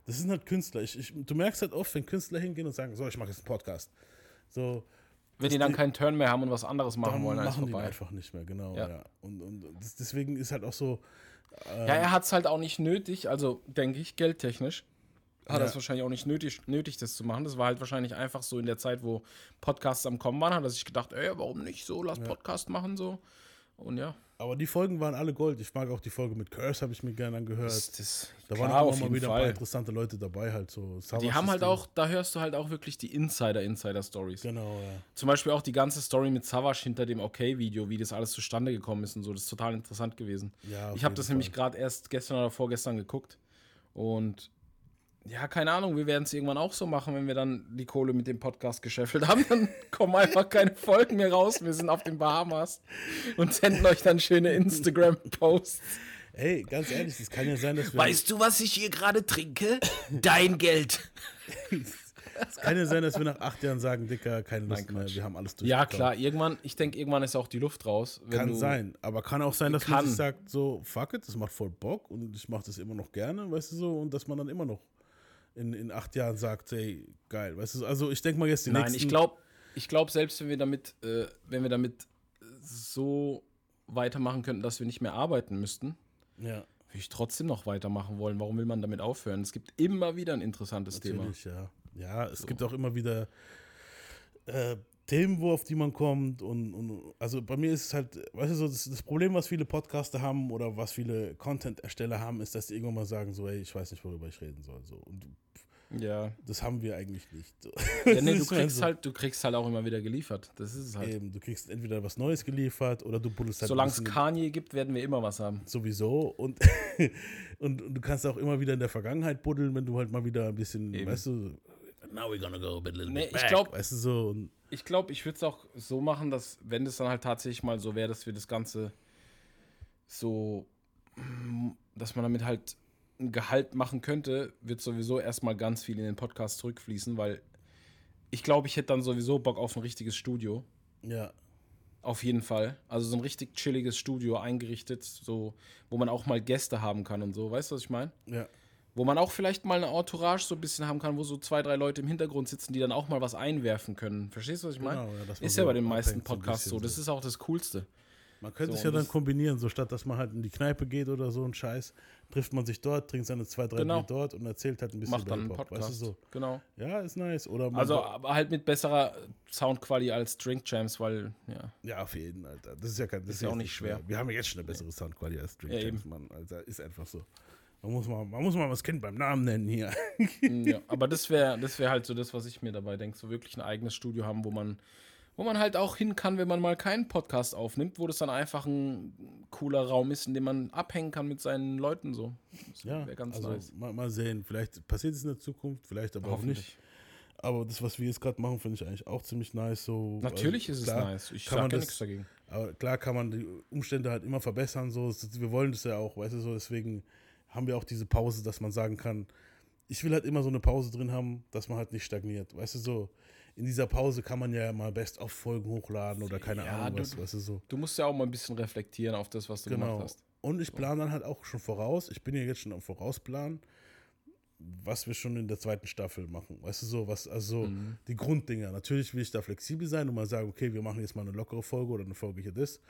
Das sind halt Künstler. Ich, ich, du merkst halt oft, wenn Künstler hingehen und sagen: So, ich mache jetzt einen Podcast. So, wenn die dann keinen Turn mehr haben und was anderes machen wollen, als machen. Die einfach nicht mehr, genau. Ja. ja. Und, und das, deswegen ist halt auch so. Ähm, ja, er hat es halt auch nicht nötig, also denke ich, geldtechnisch. Hat er es wahrscheinlich auch nicht nötig, nötig, das zu machen. Das war halt wahrscheinlich einfach so in der Zeit, wo Podcasts am Kommen waren, hat er sich gedacht, ey, warum nicht so, lass ja. Podcast machen so. Und ja. Aber die Folgen waren alle Gold. Ich mag auch die Folge mit Curse, habe ich mir gerne angehört. Das, das, da klar, waren auch mal wieder Fall. ein paar interessante Leute dabei, halt so. die haben halt auch, da hörst du halt auch wirklich die Insider-Insider-Stories. Genau, ja. Zum Beispiel auch die ganze Story mit Savage hinter dem OK-Video, wie das alles zustande gekommen ist und so. Das ist total interessant gewesen. Ja, ich habe das Fall. nämlich gerade erst gestern oder vorgestern geguckt. Und ja, keine Ahnung, wir werden es irgendwann auch so machen, wenn wir dann die Kohle mit dem Podcast gescheffelt haben. Dann kommen einfach keine Folgen mehr raus. Wir sind auf den Bahamas und senden euch dann schöne Instagram-Posts. Ey, ganz ehrlich, das kann ja sein, dass wir. Weißt du, was ich hier gerade trinke? Dein Geld. Es kann ja sein, dass wir nach acht Jahren sagen, Dicker, keine Lust mehr, wir haben alles durch. Ja, klar, irgendwann, ich denke, irgendwann ist auch die Luft raus. kann sein, aber kann auch sein, dass kann. man sich sagt, so, fuck it, das macht voll Bock und ich mache das immer noch gerne, weißt du so, und dass man dann immer noch in, in acht Jahren sagt, hey, geil. Weißt du, also ich denke mal jetzt die Nein, nächsten. Nein, ich glaube, ich glaube, selbst wenn wir damit, äh, wenn wir damit so weitermachen könnten, dass wir nicht mehr arbeiten müssten, ja. würde ich trotzdem noch weitermachen wollen. Warum will man damit aufhören? Es gibt immer wieder ein interessantes Natürlich, Thema. Ja, ja es so. gibt auch immer wieder äh, Themen, wo auf die man kommt und, und, also bei mir ist es halt, weißt du so, das, das, Problem, was viele Podcaster haben oder was viele Content-Ersteller haben, ist, dass die irgendwann mal sagen so, hey, ich weiß nicht, worüber ich reden soll. So. Und ja. Das haben wir eigentlich nicht. Ja, nee, du kriegst so. halt, du kriegst halt auch immer wieder geliefert. Das ist es halt. Eben, du kriegst entweder was Neues geliefert oder du buddelst halt. Solange es Kanye gibt, werden wir immer was haben. Sowieso. Und, und, und, du kannst auch immer wieder in der Vergangenheit buddeln, wenn du halt mal wieder ein bisschen, Eben. weißt du, now we're gonna go a bit little nee, bit back, ich glaub, weißt du so. Ich glaube, ich würde es auch so machen, dass, wenn es dann halt tatsächlich mal so wäre, dass wir das Ganze so, dass man damit halt ein Gehalt machen könnte, wird sowieso erstmal ganz viel in den Podcast zurückfließen, weil ich glaube, ich hätte dann sowieso Bock auf ein richtiges Studio. Ja. Auf jeden Fall. Also so ein richtig chilliges Studio eingerichtet, so, wo man auch mal Gäste haben kann und so. Weißt du, was ich meine? Ja. Wo man auch vielleicht mal eine Entourage so ein bisschen haben kann, wo so zwei, drei Leute im Hintergrund sitzen, die dann auch mal was einwerfen können. Verstehst du, was ich meine? Genau, ja, ist ja bei den meisten Podcasts so. Das ist auch das Coolste. Man könnte So, es ja dann das- kombinieren, so statt dass man halt in die Kneipe geht oder so ein Scheiß, trifft man sich dort, trinkt seine zwei, drei Genau. Bier dort und erzählt halt ein bisschen Macht dann einen Podcast. Weißt du so? Genau. Ja, ist nice. Oder Also, aber halt mit besserer Soundqualität als Drink Jams, weil, ja. ja, auf jeden Fall, Alter. Das ist ja kein, das Ist ja auch nicht schwer. Wir haben ja jetzt schon eine bessere Soundqualität als Drink Ja, Champs, eben. Mann. Alter, ist einfach so. Man muss mal, man muss mal das Kind beim Namen nennen hier. ja. Aber das wäre das wär halt so das, was ich mir dabei denke. So wirklich ein eigenes Studio haben, wo man, wo man halt auch hin kann, wenn man mal keinen Podcast aufnimmt, wo das dann einfach ein cooler Raum ist, in dem man abhängen kann mit seinen Leuten so. Das Ja, wäre ganz also nice. mal, mal sehen. Vielleicht passiert es in der Zukunft, vielleicht aber auch nicht. Aber das, was wir jetzt gerade machen, finde ich eigentlich auch ziemlich nice. So, Natürlich also, ist es klar, nice. Ich sage ja nichts dagegen. Aber klar kann man die Umstände halt immer verbessern. So. Es- Wir wollen das ja auch, weißt du, so. Deswegen haben wir auch diese Pause, dass man sagen kann, ich will halt immer so eine Pause drin haben, dass man halt nicht stagniert. Weißt du, so. In dieser Pause kann man ja mal best auf Folgen hochladen oder keine Ja, Ahnung du- was, weißt du, so. Du musst ja auch mal ein bisschen reflektieren auf das, was du Genau. gemacht hast. Und ich plane dann halt auch schon voraus. Ich bin ja jetzt schon am Vorausplanen, was wir schon in der zweiten Staffel machen. Weißt du so, was, also so Mhm. die Grunddinger. Natürlich will ich da flexibel sein und mal sagen, okay, wir machen jetzt mal eine lockere Folge oder eine Folge hier das.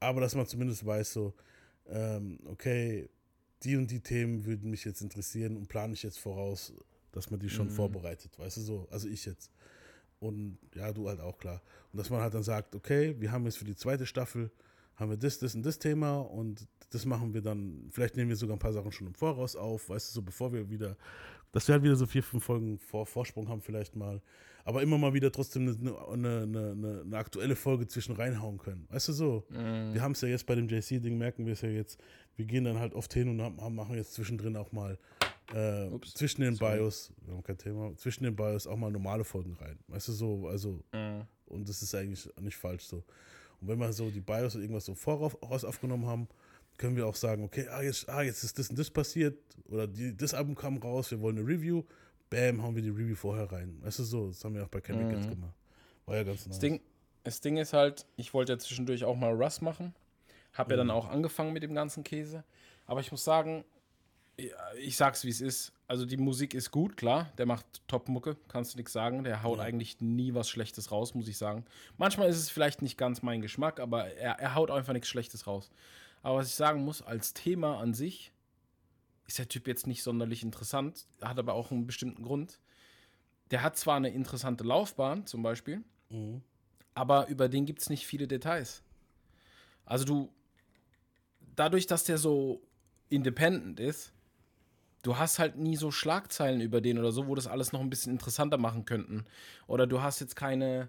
Aber dass man zumindest weiß, so, ähm, okay, die und die Themen würden mich jetzt interessieren und plane ich jetzt voraus, dass man die schon Mhm. vorbereitet. Weißt du so, also ich jetzt. Und ja, du halt auch klar. Und dass man halt dann sagt, okay, wir haben jetzt für die zweite Staffel, haben wir das, das und das Thema und das machen wir dann, vielleicht nehmen wir sogar ein paar Sachen schon im Voraus auf, weißt du, so bevor wir wieder, dass wir halt wieder so vier, fünf Folgen vor Vorsprung haben vielleicht mal, aber immer mal wieder trotzdem eine, eine, eine, eine, aktuelle Folge zwischen reinhauen können, weißt du so. Wir haben es ja jetzt bei dem JC-Ding, merken wir es ja jetzt, wir gehen dann halt oft hin und haben, machen jetzt zwischendrin auch mal äh, Ups, zwischen den sorry. Bios, wir haben kein Thema, zwischen den Bios auch mal normale Folgen rein, weißt du so, also Mhm. und das ist eigentlich nicht falsch so. Und wenn wir so die BIOS oder irgendwas so voraus aufgenommen haben, können wir auch sagen, okay, ah, jetzt, ah, jetzt ist das und das passiert oder die, das Album kam raus, wir wollen eine Review, bam, hauen wir die Review vorher rein. Weißt du so, das haben wir auch bei Chemic jetzt gemacht. War ja ganz nice. Das Ding, das Ding ist halt, ich wollte ja zwischendurch auch mal Russ machen. Hab ja dann auch angefangen mit dem ganzen Käse. Aber ich muss sagen, ja, ich sag's wie es ist. Also die Musik ist gut, klar. Der macht Top-Mucke, kannst du nichts sagen. Der haut eigentlich nie was Schlechtes raus, muss ich sagen. Manchmal ist es vielleicht nicht ganz mein Geschmack, aber er, er haut einfach nichts Schlechtes raus. Aber was ich sagen muss, als Thema an sich ist der Typ jetzt nicht sonderlich interessant, hat aber auch einen bestimmten Grund. Der hat zwar eine interessante Laufbahn, zum Beispiel, Mhm. aber über den gibt es nicht viele Details. Also du, dadurch, dass der so independent ist, du hast halt nie so Schlagzeilen über den oder so, wo das alles noch ein bisschen interessanter machen könnten. Oder du hast jetzt keine,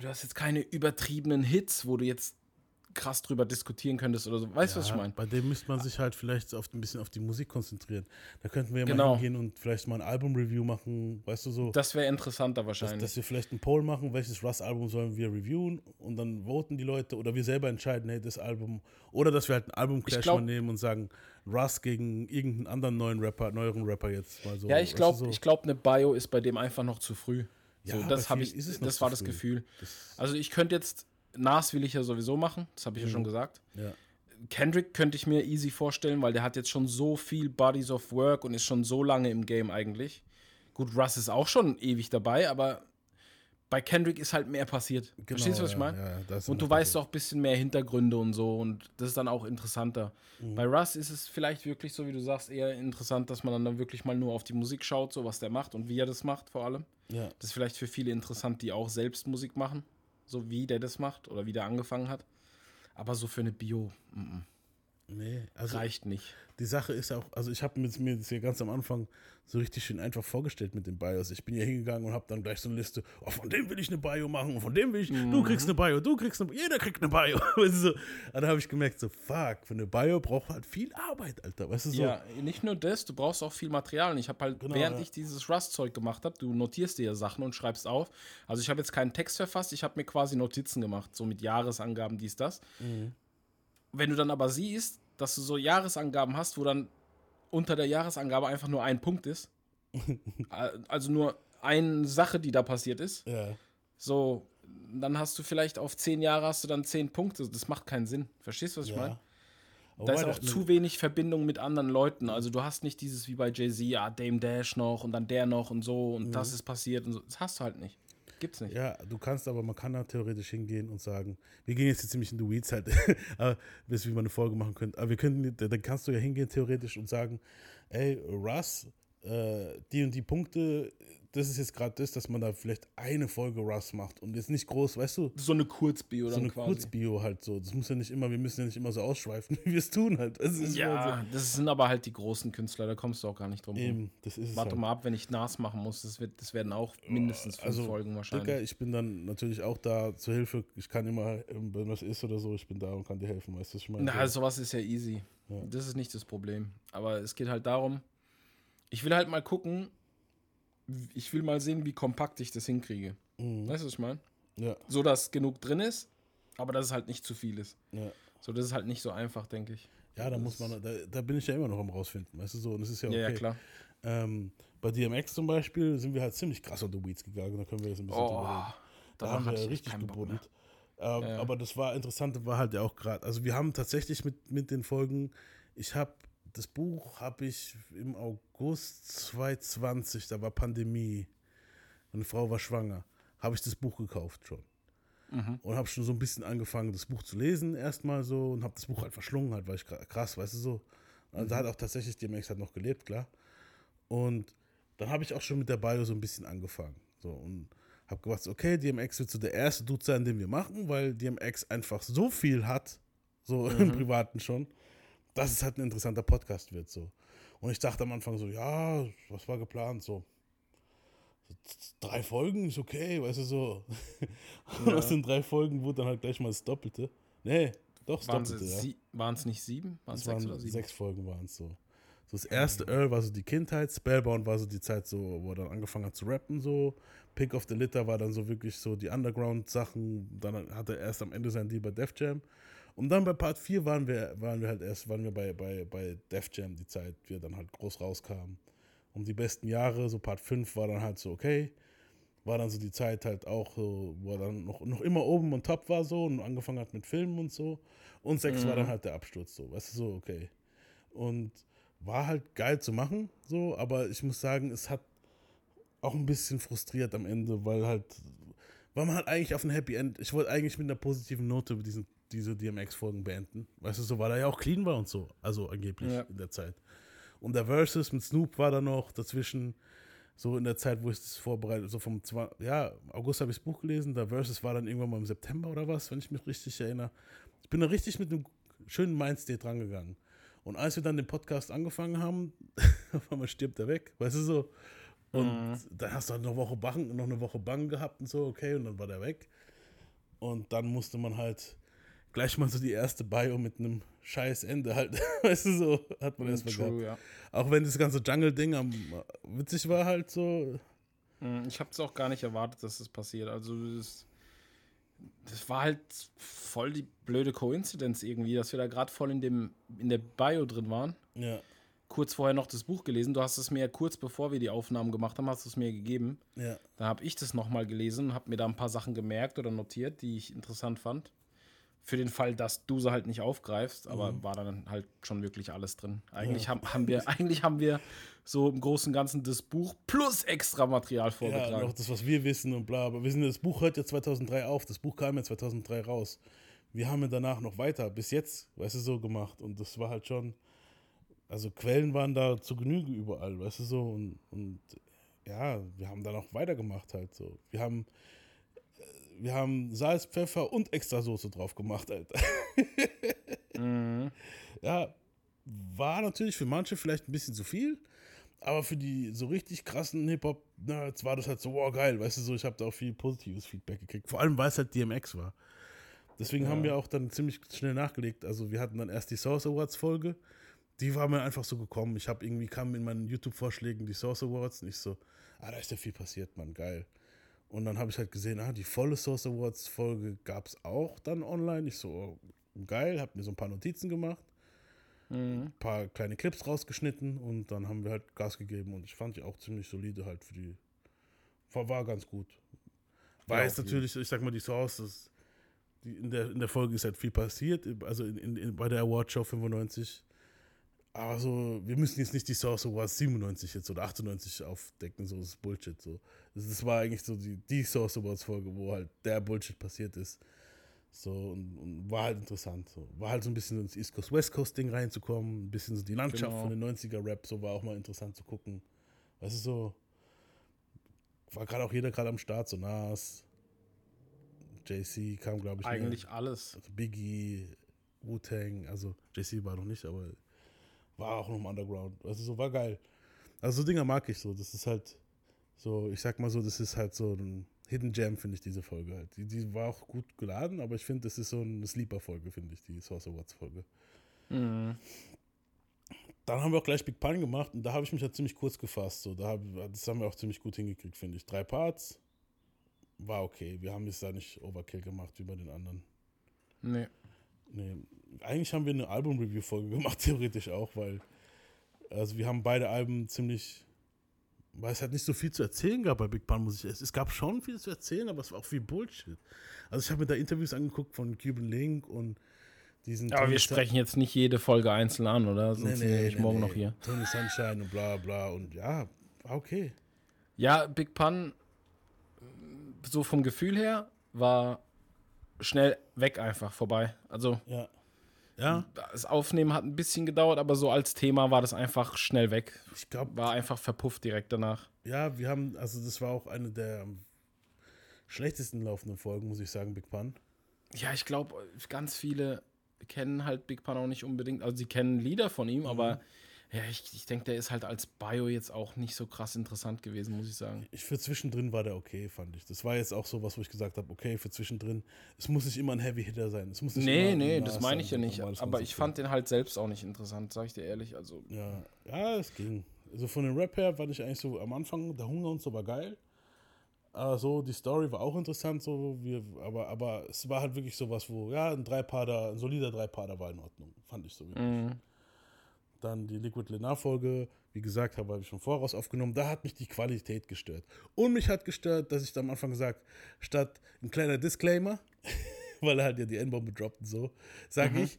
du hast jetzt keine übertriebenen Hits, wo du jetzt krass drüber diskutieren könntest oder so. Weißt du, was ich Ja, meine? Bei dem müsste man sich halt vielleicht auf, ein bisschen auf die Musik konzentrieren. Da könnten wir ja Genau. mal hingehen und vielleicht mal ein Album-Review machen, weißt du so. Das wäre interessanter Dass, wahrscheinlich. dass wir vielleicht einen Poll machen, welches Russ-Album sollen wir reviewen und dann voten die Leute oder wir selber entscheiden, hey, das Album. Oder dass wir halt einen Album-Clash mal nehmen und sagen, Russ gegen irgendeinen anderen neuen Rapper, neueren Rapper jetzt mal so. ja, ich weißt du, glaube, so. ich glaube, eine Bio ist bei dem einfach noch zu früh. Ja, so, das habe ich, das war das. Gefühl. Das- Also ich könnte jetzt, Nas will ich ja sowieso machen, das habe ich Mhm. ja schon gesagt. Ja. Kendrick könnte ich mir easy vorstellen, weil der hat jetzt schon so viel Bodies of Work und ist schon so lange im Game eigentlich. Gut, Russ ist auch schon ewig dabei, aber bei Kendrick ist halt mehr passiert. Verstehst du, was ich Genau, ja, meine? ja, und du weißt auch ein bisschen mehr Hintergründe und so und das ist dann auch interessanter. Mhm. Bei Russ ist es vielleicht wirklich, so wie du sagst, eher interessant, dass man dann, dann wirklich mal nur auf die Musik schaut, so was der macht und wie er das macht vor allem. Ja. Das ist vielleicht für viele interessant, die auch selbst Musik machen, so wie der das macht oder wie der angefangen hat. Aber so für eine Bio mm, mm, Nee, also reicht nicht. die Sache ist auch, also ich habe mir das- hier ganz am Anfang so richtig schön einfach vorgestellt mit den Bios. Ich bin hier hingegangen und habe dann gleich so eine Liste, oh, von dem will ich eine Bio machen und von dem will ich, du kriegst eine Bio, du kriegst eine, jeder kriegt eine Bio. Weißt du, so. Und dann habe ich gemerkt, so fuck, für eine Bio braucht halt viel Arbeit, Alter. Weißt du so? Ja, nicht nur das, du brauchst auch viel Material. Und ich habe halt, Genau, während ja. ich dieses Rust-Zeug gemacht habe, du notierst dir ja Sachen und schreibst auf. Also ich habe jetzt keinen Text verfasst, ich habe mir quasi Notizen gemacht, so mit Jahresangaben, dies, das. Wenn du dann aber siehst, dass du so Jahresangaben hast, wo dann unter der Jahresangabe einfach nur ein Punkt ist, also nur eine Sache, die da passiert ist, Ja. so, dann hast du vielleicht auf zehn Jahre hast du dann zehn Punkte. Das macht keinen Sinn. Verstehst du, was ich ja. meine? Da ist auch zu wenig Verbindung mit anderen Leuten. Also du hast nicht dieses wie bei Jay-Z, ja, Dame Dash noch und dann der noch und so und das ist passiert und so. Das hast du halt nicht. Gibt's nicht. Ja, du kannst aber, man kann da theoretisch hingehen und sagen, wir gehen jetzt hier ziemlich in die Weeds halt, bis wir mal eine Folge machen können. Aber wir können, dann kannst du ja hingehen theoretisch und sagen, ey, Russ, äh, die und die Punkte, das ist jetzt gerade das, dass man da vielleicht eine Folge Russ macht und jetzt nicht groß, weißt du, So eine Kurzbio so dann eine quasi. Kurzbio halt so. Das muss ja nicht immer, wir müssen ja nicht immer so ausschweifen, wie wir es tun halt. Das ja, das sind aber halt die großen Künstler, da kommst du auch gar nicht drum so, rum. eben, das ist Warte halt. mal ab, wenn ich Nas machen muss, das, wird, das werden auch mindestens fünf Also, Folgen wahrscheinlich. Digga, ich bin dann natürlich auch da zur Hilfe. Ich kann immer, wenn was ist oder so, ich bin da und kann dir helfen, weißt du, was ich meine? Na, sowas ist ja easy. Ja. Das ist nicht das Problem. Aber es geht halt darum, ich will halt mal gucken, ich will mal sehen, wie kompakt ich das hinkriege. Mhm. Weißt du, was ich meine? Ja, So, dass genug drin ist, aber dass es halt nicht zu viel ist. ja. So, das ist halt nicht so einfach, denke ich. Ja, da muss man, da, da bin ich ja immer noch am rausfinden, weißt du so, und das ist ja okay. Ja, ja, klar. Ähm, bei DMX zum Beispiel sind wir halt ziemlich krass unter Weeds gegangen, da können wir jetzt ein bisschen Oh, drüber reden. Da haben wir richtig gebuddelt. Ähm, Ja. Aber das war interessant, war halt ja auch gerade, also wir haben tatsächlich mit, mit den Folgen, ich habe, das Buch habe ich im August 2020, da war Pandemie, meine Frau war schwanger, habe ich das Buch gekauft schon. Mhm. Und habe schon so ein bisschen angefangen, das Buch zu lesen, erstmal so, und habe das Buch halt verschlungen, halt, weil ich krass, weißt du so. Also Mhm. da hat auch tatsächlich DMX halt noch gelebt, klar. Und dann habe ich auch schon mit der Bio so ein bisschen angefangen. So, und habe gedacht, okay, DMX wird so der erste Dude sein, den wir machen, weil DMX einfach so viel hat, so im Privaten schon, dass es halt ein interessanter Podcast wird. So. Und ich dachte am Anfang so, ja, was war geplant? So, drei Folgen ist okay, weißt du so. Und aus den drei Folgen wurde dann halt gleich mal das Doppelte. Nee, doch das Waren Doppelte, ja. es nicht sieben? Waren es Es sechs waren sieben? sechs Folgen waren es so. So das erste Earl war so die Kindheit, Spellbound war so die Zeit so, wo er dann angefangen hat zu rappen so. Pick of the Litter war dann so wirklich so die Underground-Sachen. Dann hat er erst am Ende sein Deal bei Def Jam. Und dann bei Part 4 waren wir, waren wir halt erst, waren wir bei, bei, bei Def Jam die Zeit, wie er dann halt groß rauskam. Um die besten Jahre, so Part 5 war dann halt so okay. War dann so die Zeit halt auch, so, wo er dann noch, noch immer oben und top war so und angefangen hat mit Filmen und so. Und 6 war dann halt der Absturz so, weißt du, so okay. Und war halt geil zu machen, so, aber ich muss sagen, es hat auch ein bisschen frustriert am Ende, weil halt, weil man halt eigentlich auf ein Happy End, ich wollte eigentlich mit einer positiven Note diesen, diese DMX-Folgen beenden, weißt du, so, weil er ja auch clean war und so, also angeblich Ja. in der Zeit. Und der Versus mit Snoop war dann noch dazwischen, so in der Zeit, wo ich das vorbereitet, so vom, zwei, ja, August habe ich das Buch gelesen, der Versus war dann irgendwann mal im September oder was, wenn ich mich richtig erinnere. Ich bin da richtig mit einem schönen Mindstate rangegangen. Und als wir dann den Podcast angefangen haben, auf einmal stirbt er weg, weißt du so. Und dann hast du halt noch eine Woche Bang, noch eine Woche Bang gehabt und so, okay, und dann war der weg. Und dann musste man halt gleich mal so die erste Bio mit einem scheiß Ende halt, weißt du so, hat man erstmal gehabt. Ja. Auch wenn das ganze Jungle-Ding am witzig war halt so. Mm, Ich habe es auch gar nicht erwartet, dass das passiert. Also das, das war halt voll die blöde Koinzidenz irgendwie, dass wir da gerade voll in dem in der Bio drin waren. Ja, Kurz vorher noch das Buch gelesen. Du hast es mir ja kurz bevor wir die Aufnahmen gemacht haben, hast du es mir gegeben. ja, Da habe ich das nochmal gelesen, habe mir da ein paar Sachen gemerkt oder notiert, die ich interessant fand. Für den Fall, dass du sie halt nicht aufgreifst, aber war dann halt schon wirklich alles drin. Eigentlich, Ja. haben, haben wir, eigentlich haben wir so im Großen und Ganzen das Buch plus extra Material ja, vorgetragen. noch das, was wir wissen und bla. Aber wir sind, das Buch hört ja 2003 auf. Das Buch kam ja 2003 raus. Wir haben ja danach noch weiter, bis jetzt, weißt du, so gemacht. Und das war halt schon, also Quellen waren da zu Genüge überall, weißt du, so. Und, und ja, wir haben dann auch weitergemacht halt so. Wir haben, wir haben Salz, Pfeffer und Extrasoße drauf gemacht, Alter. Mhm. Ja, war natürlich für manche vielleicht ein bisschen zu viel, aber für die so richtig krassen Hip-Hop-Nerds war das halt so, wow, geil, weißt du, so, ich habe da auch viel positives Feedback gekriegt. Vor allem, weil es halt DMX war. Deswegen haben wir auch dann ziemlich schnell nachgelegt. Also wir hatten dann erst die Source Awards Folge. Die war mir einfach so gekommen. Ich habe irgendwie kam in meinen YouTube-Vorschlägen die Source Awards und ich so, ah, da ist ja viel passiert, Mann, geil. Und dann habe ich halt gesehen, ah, die volle Source Awards Folge gab es auch dann online. Ich so, oh, geil, hab mir so ein paar Notizen gemacht, Mhm. ein paar kleine Clips rausgeschnitten und dann haben wir halt Gas gegeben und ich fand die auch ziemlich solide halt für die. War, war ganz gut. War Ja, natürlich, ich sag mal, die Source, das, die, in, der, in der Folge ist halt viel passiert, also in, in, in, bei der Award Show 95. Aber so, wir müssen jetzt nicht die Source Awards 97 jetzt oder 98 aufdecken, so das ist Bullshit. So. Das, war eigentlich so die, die Source Awards Folge, wo halt der Bullshit passiert ist. So, und, und war halt interessant. So. War halt so ein bisschen ins East Coast, West Coast Ding reinzukommen, ein bisschen so die Landschaft Genau. von den 90er Rap, so war auch mal interessant zu gucken. Weißt du, so, war gerade auch jeder gerade am Start, so Nas, JC kam, glaube ich, mehr. Eigentlich alles. Also Biggie, Wu-Tang, also JC war noch nicht, aber war auch noch im Underground. Also so war geil. Also so Dinger mag ich so. Das ist halt so, ich sag mal so, das ist halt so ein Hidden Gem, finde ich, diese Folge halt. Die, die war auch gut geladen, aber ich finde, das ist so eine Sleeper-Folge, finde ich, die Source Awards-Folge. Mhm. Dann haben wir auch gleich Big Pun gemacht und da habe ich mich halt ziemlich kurz gefasst. So. Da hab, das haben wir auch ziemlich gut hingekriegt, finde ich. Drei Parts, war okay. Wir haben jetzt da nicht Overkill gemacht wie bei den anderen. Nee. Nee, eigentlich haben wir eine Album-Review-Folge gemacht, theoretisch auch, weil also wir haben beide Alben ziemlich, weil es halt nicht so viel zu erzählen gab bei Big Pun, muss ich es, es gab schon viel zu erzählen, aber es war auch viel Bullshit. Also ich habe mir da Interviews angeguckt von Cuban Link und diesen Aber Tony wir sprechen jetzt nicht jede Folge einzeln an, oder? nee, Sonst nee, wäre ich nee, morgen nee. noch hier. Tony Sunshine und bla bla und ja, war okay. Ja, Big Pun, so vom Gefühl her, war schnell weg einfach vorbei. Also Ja. Ja, das Aufnehmen hat ein bisschen gedauert, aber so als Thema war das einfach schnell weg. ich glaube, War einfach verpufft direkt danach. ja, wir haben, also das war auch eine der schlechtesten laufenden Folgen, muss ich sagen, Big Pun. Ja, ich glaube, ganz viele kennen halt Big Pun auch nicht unbedingt. Also sie kennen Lieder von ihm, aber ja, ich, ich denke, der ist halt als Bio jetzt auch nicht so krass interessant gewesen, muss ich sagen. Ich für zwischendrin war der okay, fand ich. Das war jetzt auch so was, wo ich gesagt habe, okay, für zwischendrin, es muss nicht immer ein Heavy Hitter sein. Es muss nicht Nee, immer nee, das meine ich ja nicht. Aber ich fand den halt selbst auch nicht interessant, sag ich dir ehrlich. Also, Ja, ja, es ging. Also von dem Rap her fand ich eigentlich so am Anfang, der Hunger und so war geil. Aber so, die Story war auch interessant, so, wir, aber, aber es war halt wirklich sowas, wo, ja, ein Dreipader, ein solider Dreipader war in Ordnung, fand ich so. wirklich. mhm. Dann die Liquid Lenar-Folge, wie gesagt, habe ich schon voraus aufgenommen. Da hat mich die Qualität gestört. Und mich hat gestört, dass ich da am Anfang gesagt, statt ein kleiner Disclaimer, weil er halt ja die N-Bombe droppt und so, sage ich,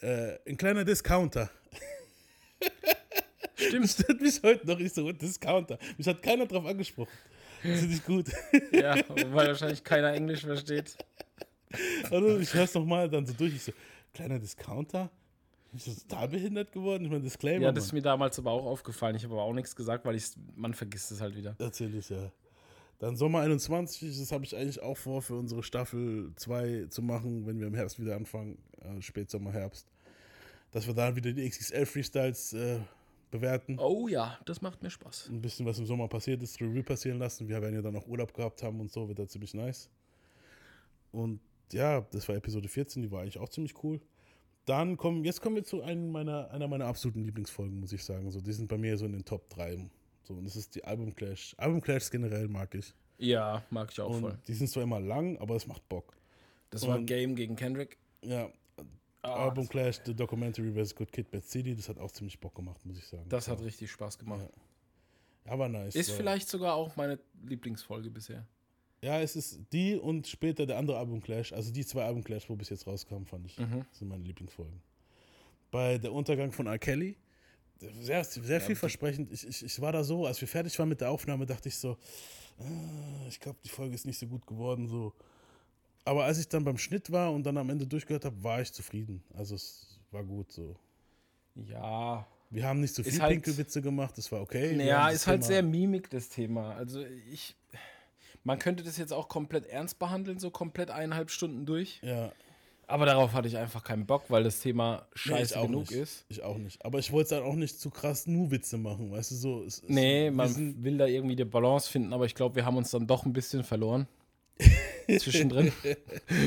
äh, ein kleiner Discounter. Stimmt. Das stört mich heute noch nicht so, Discounter. Mich hat keiner drauf angesprochen. Das ist nicht gut. ja, weil wahrscheinlich keiner Englisch versteht. Also ich höre es nochmal dann so durch. Ich so, kleiner Discounter? Ich so total behindert geworden? Ich meine, Disclaimer, Ja, das ist mir damals aber auch aufgefallen. Ich habe aber auch nichts gesagt, weil ich's, man vergisst es halt wieder. Erzähl ich ja. Dann Sommer 21, das habe ich eigentlich auch vor, für unsere Staffel 2 zu machen, wenn wir im Herbst wieder anfangen, äh, Spätsommer, Herbst. Dass wir dann wieder die XXL Freestyles äh, bewerten. Oh ja, das macht mir Spaß. Ein bisschen, was im Sommer passiert ist, Review passieren lassen. Wir werden ja dann auch Urlaub gehabt haben und so, wird da ziemlich nice. Und ja, das war Episode 14, die war eigentlich auch ziemlich cool. Dann kommen, jetzt kommen wir zu einem meiner, einer meiner absoluten Lieblingsfolgen, muss ich sagen. So, die sind bei mir so in den Top 3. So, und das ist die Album Clash. Album Clash generell mag ich. Ja, mag ich auch Und voll. die sind zwar immer lang, aber es macht Bock. Das war und- Game gegen Kendrick. Ja, Ah, Album Clash, The Documentary vs. Good Kid, Bad City, das hat auch ziemlich Bock gemacht, muss ich sagen. Das hat richtig Spaß gemacht. ja, war nice. Ist vielleicht sogar auch meine Lieblingsfolge bisher. Ja, es ist die und später der andere Album Clash, also die zwei Album Clash, wo bis jetzt rauskam, fand ich, Mhm. sind meine Lieblingsfolgen. Bei der Untergang von R. Kelly, sehr, sehr vielversprechend. Ich, ich, ich war da so, als wir fertig waren mit der Aufnahme, dachte ich so, ah, ich glaube, die Folge ist nicht so gut geworden, so. Aber als ich dann beim Schnitt war und dann am Ende durchgehört habe, war ich zufrieden. Also es war gut so. Ja. Wir haben nicht so viel halt- Pinkelwitze gemacht, das war okay. Naja, das ist halt Thema- sehr Mimik, das Thema. Also ich. Man könnte das jetzt auch komplett ernst behandeln, so komplett eineinhalb Stunden durch. Ja, Aber darauf hatte ich einfach keinen Bock, weil das Thema nee, scheiße auch genug nicht. ist. Ich auch nicht. Aber ich wollte dann auch nicht zu krass nur Witze machen, weißt du, so. Es, es, Nee, wir man will da irgendwie die Balance finden, aber ich glaube, wir haben uns dann doch ein bisschen verloren. Zwischendrin.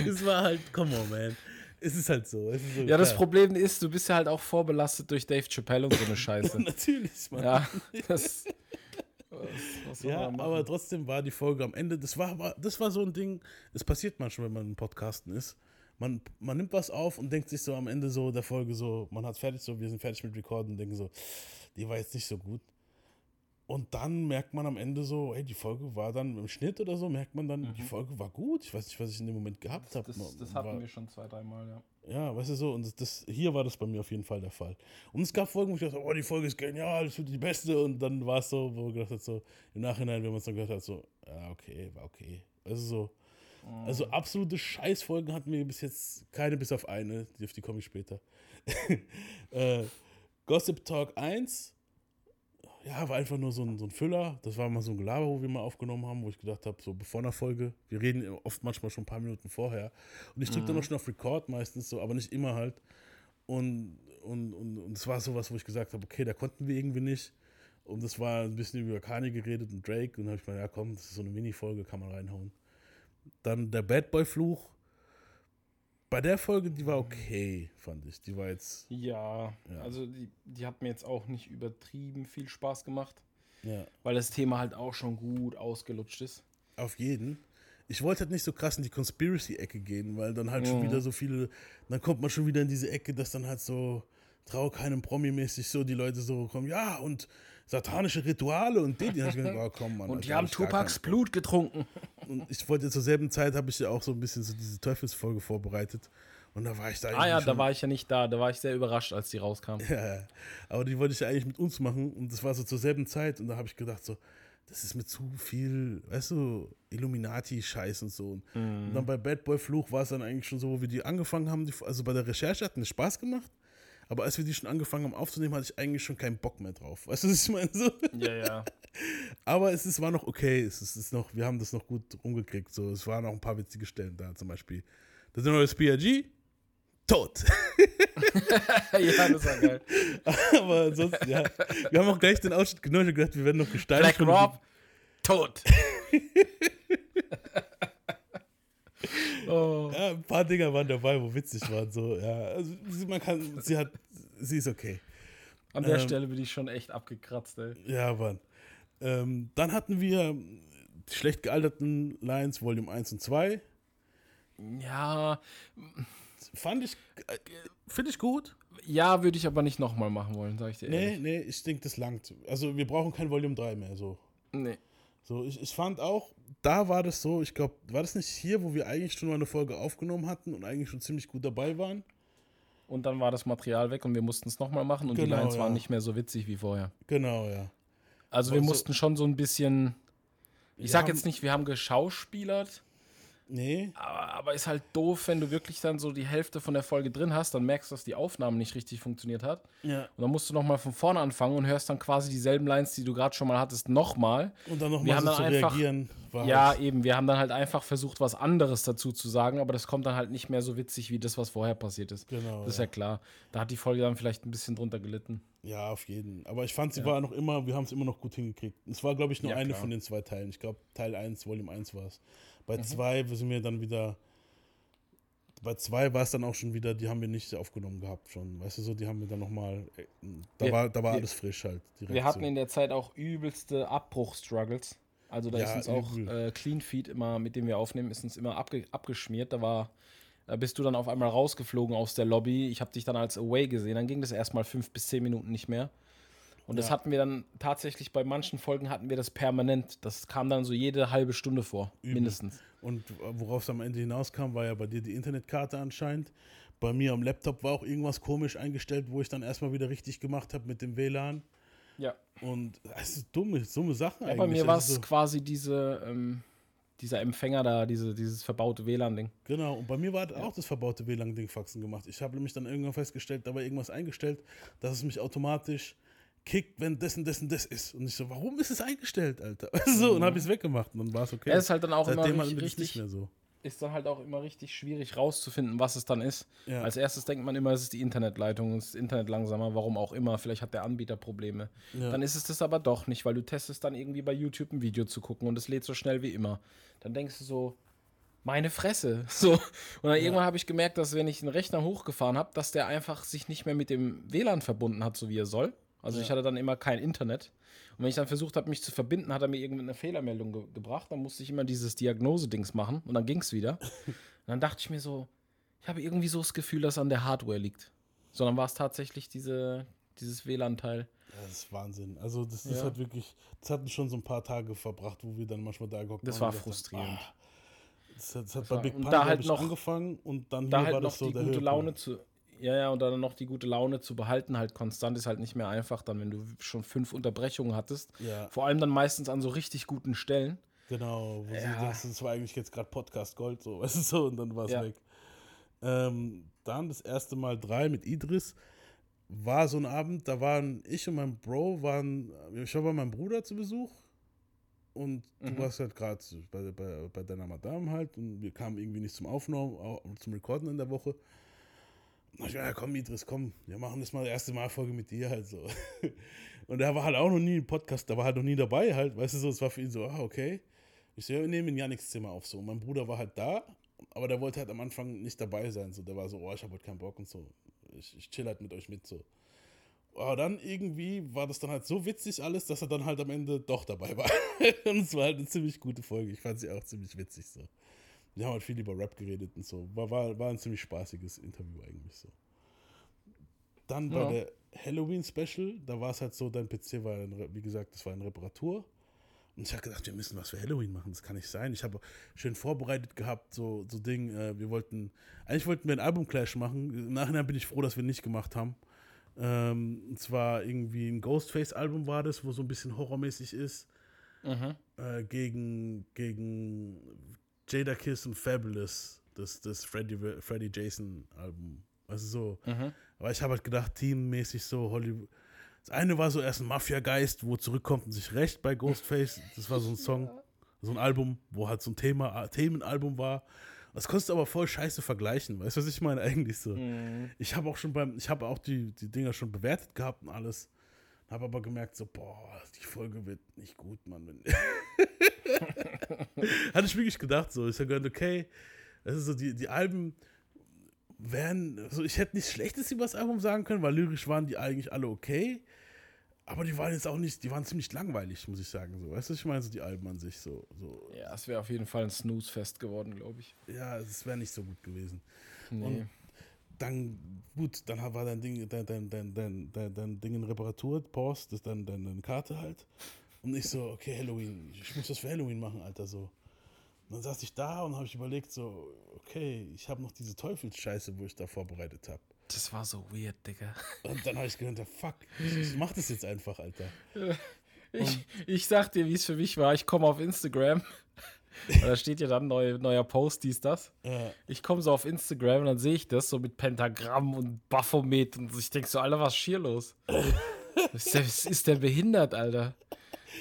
es war halt, come on, man. Es ist halt so. Es ist so Ja, das klar. Problem ist, du bist ja halt auch vorbelastet durch Dave Chappelle und so eine Scheiße. Natürlich, Mann. ja, das. Was, Ja, aber trotzdem war die Folge am Ende, das war, aber- das war so ein Ding, es passiert manchmal, wenn man im Podcasten ist. man, man nimmt was auf und denkt sich so am Ende so der Folge so, man hat fertig so, wir sind fertig mit Recorden und denken so, die war jetzt nicht so gut. Und dann merkt man am Ende so, hey, die Folge war dann im Schnitt oder so, merkt man dann, mhm. die Folge war gut. Ich weiß nicht, was ich in dem Moment gehabt habe. Das, das, das hatten war, wir schon zwei, dreimal, ja. Ja, weißt du so, und das, hier war das bei mir auf jeden Fall der Fall. Und es gab Folgen, wo ich dachte, oh, die Folge ist genial, das wird die beste. Und dann war es so, wo ich gedacht habe, so, im Nachhinein, wenn man es dann gehört hat, so, ja, okay, war okay. Also so, mhm. also absolute Scheißfolgen hatten wir bis jetzt keine, bis auf eine, die, auf die komme ich später. äh, Gossip Talk 1 ja, war einfach nur so ein, so ein Füller. Das war mal so ein Gelaber, wo wir mal aufgenommen haben, wo ich gedacht habe, so bevor einer Folge, wir reden oft manchmal schon ein paar Minuten vorher. Und ich drücke mhm. dann noch schon auf Record meistens so, aber nicht immer halt. Und, und, und, und es war sowas, wo ich gesagt habe, okay, da konnten wir irgendwie nicht. Und das war ein bisschen über Kanye geredet und Drake. Und dann habe ich mir, ja komm, das ist so eine Mini-Folge, kann man reinhauen. Dann der Bad Boy-Fluch bei der Folge, die war okay, fand ich. Die war jetzt. Ja, ja. also die, die hat mir jetzt auch nicht übertrieben viel Spaß gemacht. Ja. Weil das Thema halt auch schon gut ausgelutscht ist. Auf jeden. Ich wollte halt nicht so krass in die Conspiracy-Ecke gehen, weil dann halt mhm. schon wieder so viele. Dann kommt man schon wieder in diese Ecke, dass dann halt so. Trau keinem Promi-mäßig so die Leute so kommen, ja, und satanische Rituale und die, die habe ich gedacht, oh, komm, Mann. Und die haben Tupacs Blut getrunken. Und ich wollte zur selben Zeit, habe ich ja auch so ein bisschen so diese Teufelsfolge vorbereitet. Und da war ich da Ah ja, da war ich ja nicht da. Da war ich sehr überrascht, als die rauskam. Ja, aber die wollte ich ja eigentlich mit uns machen. Und das war so zur selben Zeit. Und da habe ich gedacht, so, das ist mir zu viel, weißt du, Illuminati-Scheiß und so. Mhm. Und dann bei Bad Boy Fluch war es dann eigentlich schon so, wo wir die angefangen haben. Die, also bei der Recherche hat mir Spaß gemacht. Aber als wir die schon angefangen haben aufzunehmen, hatte ich eigentlich schon keinen Bock mehr drauf. Weißt du, was ich meine? So. Ja, ja. Aber es ist, war noch okay. Es ist, es ist noch, wir haben das noch gut rumgekriegt. So. Es waren noch ein paar witzige Stellen da, zum Beispiel. Das neue PRG, tot. ja, das war geil. Aber ansonsten, ja. Wir haben auch gleich den Ausschnitt genommen und gedacht, wir werden noch gesteinigt. Black Rob, tot. Oh. Ja, ein paar Dinger waren dabei, wo witzig waren. So, ja. Also, man kann, sie hat, sie ist okay. An der ähm, Stelle bin ich schon echt abgekratzt, ey. Ja, Mann. Ähm, dann hatten wir die schlecht gealterten Lines Volume 1 und 2. Ja. Fand ich, äh, finde ich gut. Ja, würde ich aber nicht nochmal machen wollen, sag ich dir ehrlich. Nee, nee, ich denke, das langt. Also wir brauchen kein Volume 3 mehr, so. Nee. So, ich, ich fand auch, da war das so, ich glaube, war das nicht hier, wo wir eigentlich schon mal eine Folge aufgenommen hatten und eigentlich schon ziemlich gut dabei waren? Und dann war das Material weg und wir mussten es nochmal machen und genau, die Lines ja. waren nicht mehr so witzig wie vorher. Genau, ja. Also wir also, mussten schon so ein bisschen, ich sag jetzt nicht, wir haben geschauspielert, Nee. Aber, aber, ist halt doof, wenn du wirklich dann so die Hälfte von der Folge drin hast, dann merkst du, dass die Aufnahme nicht richtig funktioniert hat. Ja. Und dann musst du nochmal von vorne anfangen und hörst dann quasi dieselben Lines, die du gerade schon mal hattest, nochmal. Und dann nochmal so zu einfach, reagieren. ja, halt eben. Wir haben dann halt einfach versucht, was anderes dazu zu sagen, aber das kommt dann halt nicht mehr so witzig wie das, was vorher passiert ist. Genau. Das ist ja, ja klar. Da hat die Folge dann vielleicht ein bisschen drunter gelitten. Ja, auf jeden. Aber ich fand, sie ja. war noch immer, wir haben es immer noch gut hingekriegt. Es war, glaube ich, nur ja, eine klar. von den zwei Teilen. Ich glaube, Teil 1, Volume 1 war es. Bei mhm. zwei sind wir dann wieder. Bei zwei war es dann auch schon wieder, die haben wir nicht aufgenommen gehabt schon. Weißt du so, die haben wir dann nochmal. Äh, da, war, da war wir, alles frisch halt. Wir hatten so. in der Zeit auch übelste Abbruch-Struggles. Also da ja, ist uns auch äh, Clean Feed immer, mit dem wir aufnehmen, ist uns immer abge abgeschmiert. Da war, da bist du dann auf einmal rausgeflogen aus der Lobby. Ich habe dich dann als Away gesehen. Dann ging das erstmal fünf bis zehn Minuten nicht mehr. Und das hatten wir dann tatsächlich bei manchen Folgen hatten wir das permanent. Das kam dann so jede halbe Stunde vor, Übel. mindestens. Und worauf es am Ende hinauskam, war ja bei dir die Internetkarte anscheinend. Bei mir am Laptop war auch irgendwas komisch eingestellt, wo ich dann erstmal wieder richtig gemacht habe mit dem WLAN. Ja. Und das ist dumme, dumme Sachen ja, eigentlich. Bei mir war es also, quasi diese, ähm, dieser Empfänger da, diese, dieses verbaute WLAN-Ding. Genau, und bei mir war ja. auch das verbaute WLAN-Ding Faxen gemacht. Ich habe nämlich dann irgendwann festgestellt, da war irgendwas eingestellt, dass es mich automatisch kickt, wenn dessen, dessen, das ist. Und ich so, warum ist es eingestellt, Alter? so, und mhm. habe ich es weggemacht und dann war es okay. Er ist halt dann auch Seitdem immer richtig, nicht mehr so. Ist dann halt auch immer richtig schwierig rauszufinden, was es dann ist. Ja. Als erstes denkt man immer, es ist die Internetleitung, es ist das Internet langsamer, warum auch immer. Vielleicht hat der Anbieter Probleme. Ja. Dann ist es das aber doch nicht, weil du testest dann irgendwie bei YouTube ein Video zu gucken und es lädt so schnell wie immer. Dann denkst du so, meine Fresse. So. Und dann ja. irgendwann habe ich gemerkt, dass wenn ich einen Rechner hochgefahren habe, dass der einfach sich nicht mehr mit dem WLAN verbunden hat, so wie er soll. Also ja. ich hatte dann immer kein Internet. Und wenn ich dann versucht habe, mich zu verbinden, hat er mir irgendeine Fehlermeldung ge gebracht. Dann musste ich immer dieses Diagnose-Dings machen und dann ging es wieder. und dann dachte ich mir so, Ich habe irgendwie so das Gefühl, dass es an der Hardware liegt. Sondern war es tatsächlich diese, dieses WLAN-Teil. Das ist Wahnsinn. Also das, das Ja. hat wirklich, das hatten schon so ein paar Tage verbracht, wo wir dann manchmal da gehockt Das haben war gedacht haben, frustrierend. ah, das hat, das hat Das bei war- Big und Pun, da halt noch- angefangen und dann Da halt war noch das so die der gute. Laune zu. Ja, ja, und dann noch die gute Laune zu behalten, halt konstant ist halt nicht mehr einfach, dann, wenn du schon fünf Unterbrechungen hattest. Ja, Vor allem dann meistens an so richtig guten Stellen. genau. Wo Ja. sie, das, das war eigentlich jetzt gerade Podcast Gold, so, weißt du, so, und dann war es Ja. weg. Ähm, dann das erste Mal drei mit Idris. War so ein Abend, da waren ich und mein Bro, waren, ich war bei meinem Bruder zu Besuch und du Mhm. warst halt gerade bei, bei, bei deiner Madame halt und wir kamen irgendwie nicht zum Aufnehmen, au- zum Recorden in der Woche. Ich, ja, komm, Idris, komm, wir machen das mal erste Mal Folge mit dir halt so. Und er war halt auch noch nie im Podcast, da war halt noch nie dabei halt, weißt du so, es war für ihn so, ah, okay. Ich so, ja, wir nehmen in Janiks Zimmer auf so. Und mein Bruder war halt da, aber der wollte halt am Anfang nicht dabei sein, so. Der war so, oh, ich habe heute keinen Bock und so. Ich, ich chill halt mit euch mit so. Aber dann irgendwie war das dann halt so witzig alles, dass er dann halt am Ende doch dabei war. und es war halt eine ziemlich gute Folge. Ich fand sie auch ziemlich witzig so. Wir haben halt viel über Rap geredet und so. War, war, war ein ziemlich spaßiges Interview eigentlich so. Dann bei Ja. der Halloween-Special, da war es halt so, dein PC war, in, Re- wie gesagt, das war in Reparatur. Und ich habe gedacht, wir müssen was für Halloween machen, das kann nicht sein. Ich habe schön vorbereitet gehabt, so, so Ding, äh, wir wollten, eigentlich wollten wir einen Album-Clash machen. Im Nachhinein bin ich froh, dass wir nicht gemacht haben. Ähm, und zwar irgendwie ein Ghostface-Album war das, wo so ein bisschen horrormäßig ist, Mhm. äh, gegen, gegen Jada Kiss und Fabulous, das, das Freddy, Freddy Jason-Album. Also so, Mhm. aber ich habe halt gedacht, teammäßig so Hollywood. Das eine war so erst ein Mafia-Geist, wo zurückkommt und sich rächt bei Ghostface. Das war so ein Song, so ein Album, wo halt so ein Thema, Themenalbum war. Das konntest du aber voll scheiße vergleichen. Weißt du, was ich meine? Eigentlich so. Mhm. Ich habe auch schon beim, ich habe auch die, die Dinger schon bewertet gehabt und alles. Habe aber gemerkt, so, boah, die Folge wird nicht gut, Mann. Hatte ich wirklich gedacht, so. Ich habe gedacht, okay, das ist so, die, die Alben wären, also ich hätte nichts Schlechtes über das Album sagen können, weil lyrisch waren die eigentlich alle okay. Aber die waren jetzt auch nicht, die waren ziemlich langweilig, muss ich sagen. So. Weißt du, ich meine, so die Alben an sich so. so Ja, es wäre auf jeden Fall ein Snooze-Fest geworden, glaube ich. ja, es wäre nicht so gut gewesen. Nee. Und dann, gut, dann war dein Ding, dein, dein, dein, dein, dein, dein Ding in Reparatur, Post, das ist dann deine, deine Karte halt. Und ich so, okay, Halloween, ich muss das für Halloween machen, Alter, so. Und dann saß ich da und habe ich überlegt, so, okay, ich habe noch diese Teufelsscheiße, wo ich da vorbereitet habe. das war so weird, Digga. Und dann habe ich gedacht, fuck, ich, ich mach das jetzt einfach, Alter. Ich, ich sag dir, wie es für mich war. Ich komme auf Instagram. Und da steht ja dann neu, neuer Post, dies, das. Äh, Ich komme so auf Instagram und dann sehe ich das so mit Pentagramm und Baphomet und ich denke so, Alter, was ist hier los? Ist, der, ist der behindert, Alter?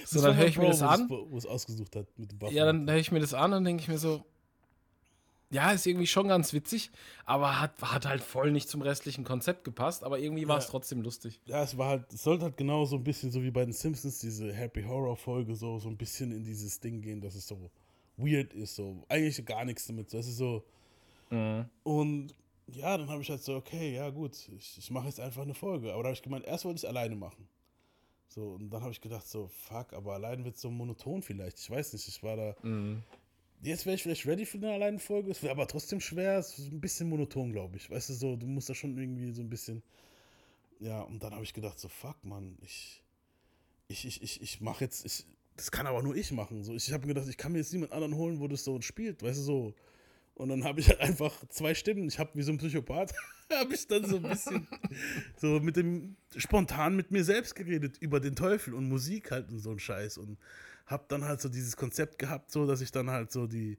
So, das dann höre ich mir Bro, das wo an. Wo es ausgesucht hat mit dem Buff. Ja, dann höre ich mir das an und denke ich mir so, ja, ist irgendwie schon ganz witzig, aber hat, hat halt voll nicht zum restlichen Konzept gepasst, aber irgendwie war es Ja. trotzdem lustig. Ja, es war halt, es sollte halt genau so ein bisschen so wie bei den Simpsons, diese Happy Horror Folge, so, so ein bisschen in dieses Ding gehen, dass es so weird ist, so. Eigentlich gar nichts damit. Es ist so. Und ja, dann habe ich halt so, okay, ja, gut, ich, ich mache jetzt einfach eine Folge. Aber da habe ich gemeint, erst wollte ich es alleine machen. So, und dann habe ich gedacht, so, fuck, aber allein wird es so monoton vielleicht. Ich weiß nicht, ich war da. Jetzt wäre ich vielleicht ready für eine alleine Folge. Es wäre aber trotzdem schwer. Es ist ein bisschen monoton, glaube ich. Weißt du, so, du musst da schon irgendwie so ein bisschen. Ja, und dann habe ich gedacht, so, fuck, Mann, ich. Ich, ich, ich, ich mache jetzt. Ich, das kann aber nur ich machen. So, ich habe mir gedacht, ich kann mir jetzt niemand anderen holen, wo das so spielt, weißt du, so. Und dann habe ich halt einfach zwei Stimmen. Ich habe wie so ein Psychopath, habe ich dann so ein bisschen so mit dem spontan mit mir selbst geredet über den Teufel und Musik halt und so ein Scheiß und habe dann halt so dieses Konzept gehabt, so dass ich dann halt so die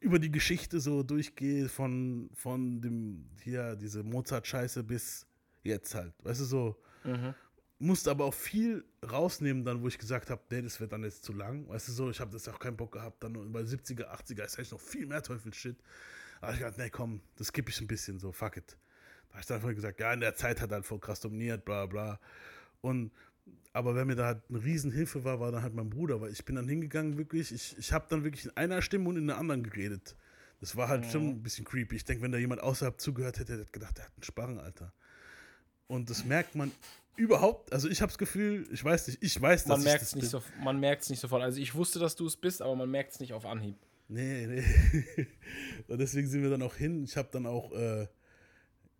über die Geschichte so durchgehe von von dem hier diese Mozart Scheiße bis jetzt halt, weißt du so. Musste aber auch viel rausnehmen, dann, wo ich gesagt habe, nee, das wird dann jetzt zu lang. Weißt du so, ich habe das auch keinen Bock gehabt. Dann bei 70er, 80er ist eigentlich noch viel mehr Teufelsshit. Da habe ich gedacht, nee, komm, das skippe ich ein bisschen, so, fuck it. Da habe ich dann einfach gesagt, ja, in der Zeit hat er halt voll krass dominiert, bla bla. Und, aber wer mir da halt eine Riesenhilfe war, war dann halt mein Bruder, weil ich bin dann hingegangen, wirklich, ich, ich habe dann wirklich in einer Stimme und in der anderen geredet. Das war halt schon ein bisschen creepy. Ich denke, wenn da jemand außerhalb zugehört hätte, hätte er gedacht, der hat einen Sparren, Alter. Und das merkt man überhaupt, also ich habe das Gefühl, ich weiß nicht, ich weiß, dass Man merkt es nicht, bin. so, man merkt's nicht sofort. Also ich wusste, dass du es bist, aber man merkt es nicht auf Anhieb. Nee, nee. und deswegen sind wir dann auch hin. Ich habe dann auch, äh,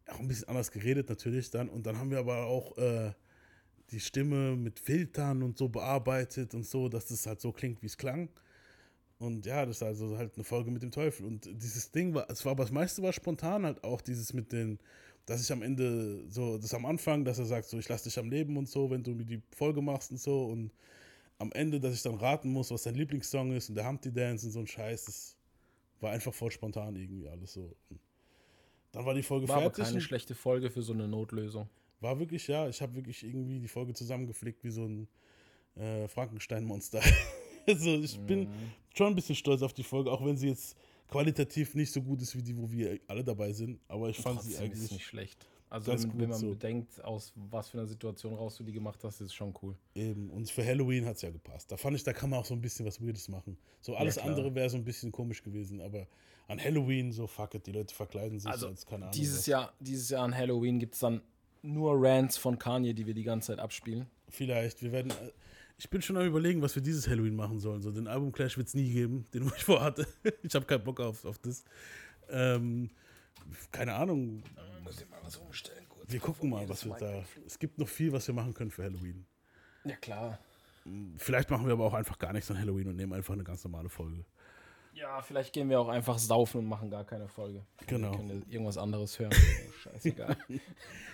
auch ein bisschen anders geredet natürlich dann. Und dann haben wir aber auch äh, die Stimme mit Filtern und so bearbeitet und so, dass das halt so klingt, wie es klang. Und ja, das ist also halt eine Folge mit dem Teufel. Und dieses Ding war, es war aber das meiste war spontan halt auch, dieses mit den, dass ich am Ende so, das am Anfang, dass er sagt, so, ich lasse dich am Leben und so, wenn du mir die Folge machst und so. Und am Ende, dass ich dann raten muss, was dein Lieblingssong ist und der Humpty Dance und so ein Scheiß, das war einfach voll spontan irgendwie alles so. Und dann war die Folge War fertig. keine und schlechte Folge für so eine Notlösung. war wirklich, ja, ich habe wirklich irgendwie die Folge zusammengeflickt wie so ein äh, Frankenstein-Monster. also ich bin Mhm. schon ein bisschen stolz auf die Folge, auch wenn sie jetzt qualitativ nicht so gut ist wie die, wo wir alle dabei sind. Aber ich fand sie Trotzdem ist es eigentlich nicht schlecht. Also wenn, wenn man so. bedenkt, aus was für einer Situation raus du die gemacht hast, ist es schon cool. eben. Und für Halloween hat es ja gepasst. Da fand ich, da kann man auch so ein bisschen was Weirdes machen. So alles klar. andere wäre so ein bisschen komisch gewesen, aber an Halloween so fuck it, die Leute verkleiden sich Also als keine Ahnung. dieses was. Jahr, dieses Jahr an Halloween gibt es dann nur Rants von Kanye, die wir die ganze Zeit abspielen. Vielleicht. Wir werden. Ich bin schon am überlegen, was wir dieses Halloween machen sollen. So den Album-Clash wird es nie geben, den wo ich vorhatte. Ich habe keinen Bock auf, auf das. Ähm, keine Ahnung. Muss ich mal was umstellen kurz. Wir gucken mal, was wir da. Es gibt noch viel, was wir machen können für Halloween. Ja klar. Vielleicht machen wir aber auch einfach gar nichts an Halloween und nehmen einfach eine ganz normale Folge. Ja, vielleicht gehen wir auch einfach saufen und machen gar keine Folge. Genau. Wir können irgendwas anderes hören. Scheißegal.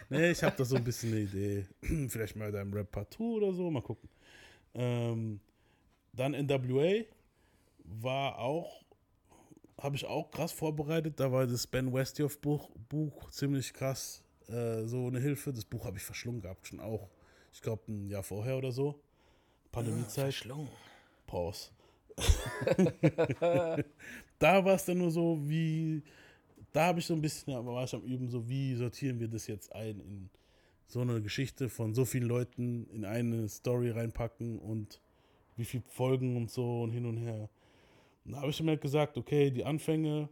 Nee, ich habe da so ein bisschen eine Idee. Vielleicht mal deinem Rap Part 2 oder so, mal gucken. Ähm, dann NWA war auch, habe ich auch krass vorbereitet. Da war das Ben Westhoff Buch, Buch ziemlich krass, äh, so eine Hilfe. Das Buch habe ich verschlungen gehabt, schon auch, ich glaube, ein Jahr vorher oder so. Pandemiezeit. Verschlungen. Pause. da war es dann nur so, wie, da habe ich so ein bisschen, aber war ich am Üben, so wie sortieren wir das jetzt ein in so eine Geschichte von so vielen Leuten in eine Story reinpacken und wie viele Folgen und so und hin und her. Und da habe ich mir halt gesagt, okay, die Anfänge,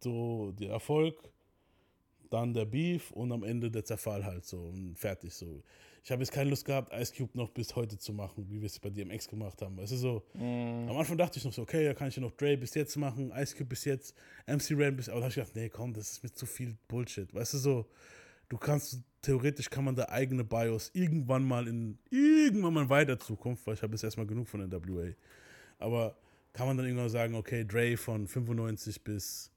so der Erfolg, dann der Beef und am Ende der Zerfall halt so und fertig so. Ich habe jetzt keine Lust gehabt, Ice Cube noch bis heute zu machen, wie wir es bei DMX gemacht haben. Es ist so, am Anfang dachte ich noch so, okay, da kann ich ja noch Dre bis jetzt machen, Ice Cube bis jetzt, MC Ren bis, aber da habe ich gedacht, nee, komm, das ist mir zu viel Bullshit. Weißt du so, du kannst, theoretisch kann man da eigene BIOS irgendwann mal in, irgendwann mal in weiter Zukunft, weil ich habe jetzt erstmal genug von NWA, aber kann man dann irgendwann sagen, okay, Dre von 95 bis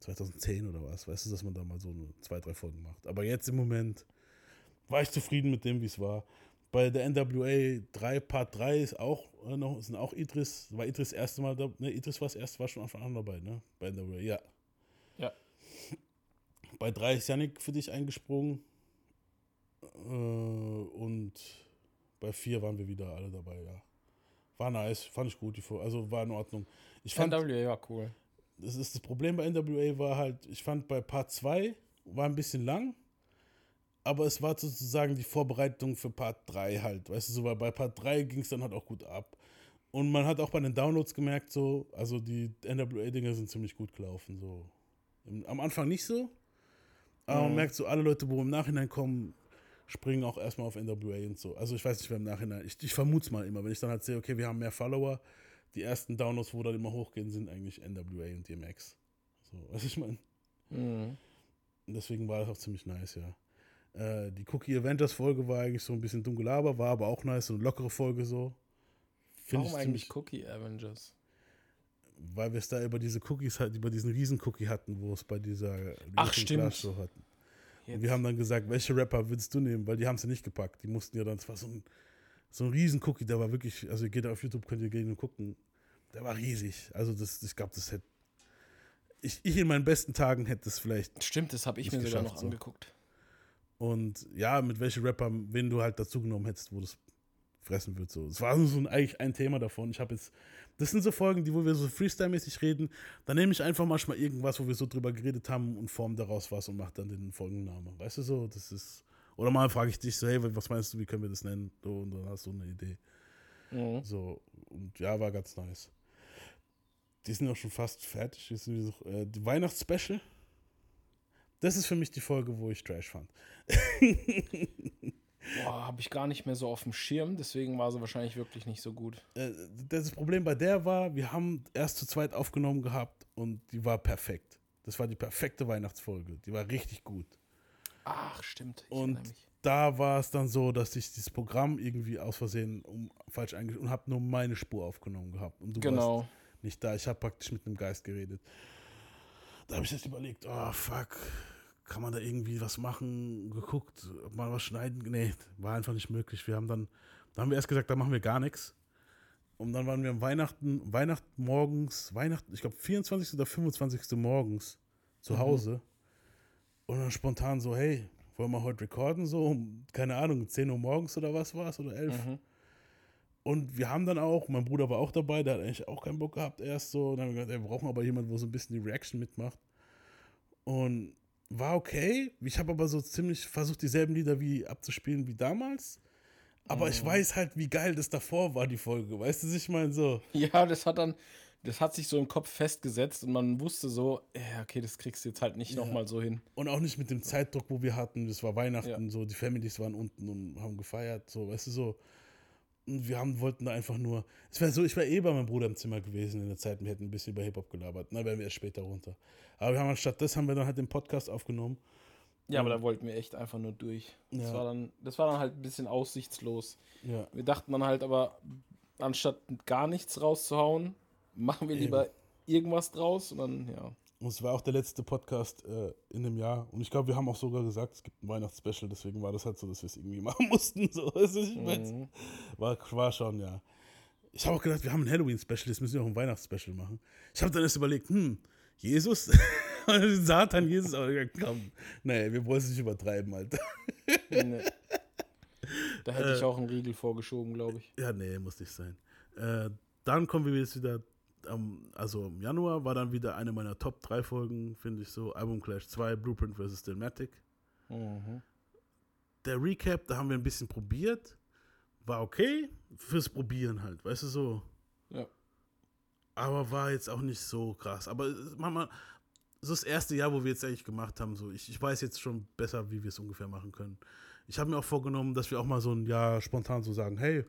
2010 oder was, weißt du, dass man da mal so eine, zwei, drei Folgen macht. Aber jetzt im Moment war ich zufrieden mit dem, wie es war. Bei der NWA 3, Part 3 ist auch äh, noch, sind auch Idris, war Idris das erste Mal da, ne, Idris war das erste, war schon Anfang an dabei, ne? Bei NWA. Ja. Bei 3 ist Yannick für dich eingesprungen. Äh, und bei 4 waren wir wieder alle dabei, ja. War nice, fand ich gut, die Folge, also war in Ordnung. Ich fand, NWA war cool. das ist das Problem bei NWA war halt, ich fand bei Part 2 war ein bisschen lang, aber es war sozusagen die Vorbereitung für Part 3 halt, weißt du, so, weil bei Part 3 ging es dann halt auch gut ab. Und man hat auch bei den Downloads gemerkt, so, also die NWA-Dinger sind ziemlich gut gelaufen, so. Am Anfang nicht so, aber man Mhm. merkt so, alle Leute, wo im Nachhinein kommen, springen auch erstmal auf NWA und so. Also ich weiß nicht, wer im Nachhinein, ich, ich vermute es mal immer, wenn ich dann halt sehe, okay, wir haben mehr Follower, die ersten Downloads, wo dann immer hochgehen, sind eigentlich NWA und DMX. So, was ich meine. Mhm. Deswegen war das auch ziemlich nice, ja. Äh, die Cookie Avengers Folge war eigentlich so ein bisschen dumm Gelaber, war aber auch nice, so eine lockere Folge so. Finde Warum ich eigentlich Cookie Avengers? Weil wir es da über diese Cookies halt, über diesen Riesen-Cookie hatten, wo es bei dieser Ach, stimmt. Show hatten. Und Jetzt. wir haben dann gesagt, welche Rapper würdest du nehmen? Weil die haben es ja nicht gepackt. Die mussten ja dann, es war so ein, so ein Riesen-Cookie, der war wirklich, also ihr geht auf YouTube, könnt ihr gehen und gucken. Der war riesig. Also das, ich glaube, das hätte, ich, ich in meinen besten Tagen hätte es vielleicht Stimmt, das habe ich mir sogar noch so. angeguckt. Und ja, mit welchen Rapper, wen du halt dazu genommen hättest, wo das fressen wird. So. Es war so ein, eigentlich ein Thema davon. Ich habe jetzt, das sind so Folgen, die, wo wir so Freestyle-mäßig reden. Da nehme ich einfach manchmal irgendwas, wo wir so drüber geredet haben und form daraus was und mache dann den Folgennamen. Weißt du so, das ist. Oder mal frage ich dich so, hey, was meinst du, wie können wir das nennen? Und dann hast du eine Idee. Mhm. So, und ja, war ganz nice. Die sind auch schon fast fertig. Jetzt sind die, so, äh, die Weihnachtsspecial. Das ist für mich die Folge, wo ich Trash fand. Boah, habe ich gar nicht mehr so auf dem Schirm, deswegen war sie wahrscheinlich wirklich nicht so gut. Äh, das Problem bei der war, wir haben erst zu zweit aufgenommen gehabt und die war perfekt. Das war die perfekte Weihnachtsfolge. Die war richtig gut. Ach, stimmt. Ich und da war es dann so, dass ich dieses Programm irgendwie aus Versehen um, falsch eingestellt und habe nur meine Spur aufgenommen gehabt. Und du genau. warst nicht da. Ich habe praktisch mit einem Geist geredet. Da habe ich jetzt überlegt, oh fuck, kann man da irgendwie was machen? Geguckt, ob man was schneiden? Nee, war einfach nicht möglich. Wir haben dann, da haben wir erst gesagt, da machen wir gar nichts. Und dann waren wir am Weihnachten, Weihnachten morgens, Weihnachten, ich glaube 24. oder 25. morgens zu mhm. Hause. Mhm. Und dann spontan so, hey, wollen wir heute recorden? So, um, keine Ahnung, 10 Uhr morgens oder was war es? Oder 11? Mhm. Und wir haben dann auch, mein Bruder war auch dabei, der hat eigentlich auch keinen Bock gehabt erst so. Und dann haben wir gesagt, ey, wir brauchen aber jemanden, wo so ein bisschen die Reaction mitmacht. Und war okay. Ich habe aber so ziemlich versucht, dieselben Lieder wie abzuspielen wie damals. Aber mhm. ich weiß halt, wie geil das davor war, die Folge. Weißt du, was ich meine? So. Ja, das hat dann, das hat sich so im Kopf festgesetzt und man wusste so, ja, okay, das kriegst du jetzt halt nicht ja. nochmal so hin. Und auch nicht mit dem Zeitdruck, wo wir hatten. Das war Weihnachten, ja. so, die Families waren unten und haben gefeiert, so, weißt du, so. Und wir haben, wollten da einfach nur. Es wäre so, ich wäre eh bei meinem Bruder im Zimmer gewesen in der Zeit wir hätten ein bisschen über Hip-Hop gelabert. Na, wären wir erst später runter. Aber wir haben anstatt das haben wir dann halt den Podcast aufgenommen. Ja, aber da wollten wir echt einfach nur durch. Das, ja. war, dann, das war dann halt ein bisschen aussichtslos. Ja. Wir dachten dann halt aber, anstatt gar nichts rauszuhauen, machen wir lieber Eben. irgendwas draus und dann, ja. Und es war auch der letzte Podcast äh, in dem Jahr. Und ich glaube, wir haben auch sogar gesagt, es gibt ein Weihnachtsspecial, deswegen war das halt so, dass wir es irgendwie machen mussten. So, also ich mhm. war, war schon, ja. Ich habe auch gedacht, wir haben ein Halloween-Special, jetzt müssen wir auch ein Weihnachtsspecial machen. Ich habe dann erst überlegt, hm, Jesus? Satan, Jesus, aber komm. Nee, wir wollen es nicht übertreiben, Alter. Nee. Da hätte äh, ich auch einen Riegel vorgeschoben, glaube ich. Ja, nee, muss nicht sein. Äh, dann kommen wir jetzt wieder um, also im Januar war dann wieder eine meiner Top 3 Folgen, finde ich so. Album Clash 2, Blueprint vs. Stilmatic. Mhm. Der Recap, da haben wir ein bisschen probiert. War okay, fürs Probieren halt, weißt du so. Ja. Aber war jetzt auch nicht so krass. Aber manchmal, so das erste Jahr, wo wir jetzt eigentlich gemacht haben, so, ich, ich weiß jetzt schon besser, wie wir es ungefähr machen können. Ich habe mir auch vorgenommen, dass wir auch mal so ein Jahr spontan so sagen, hey,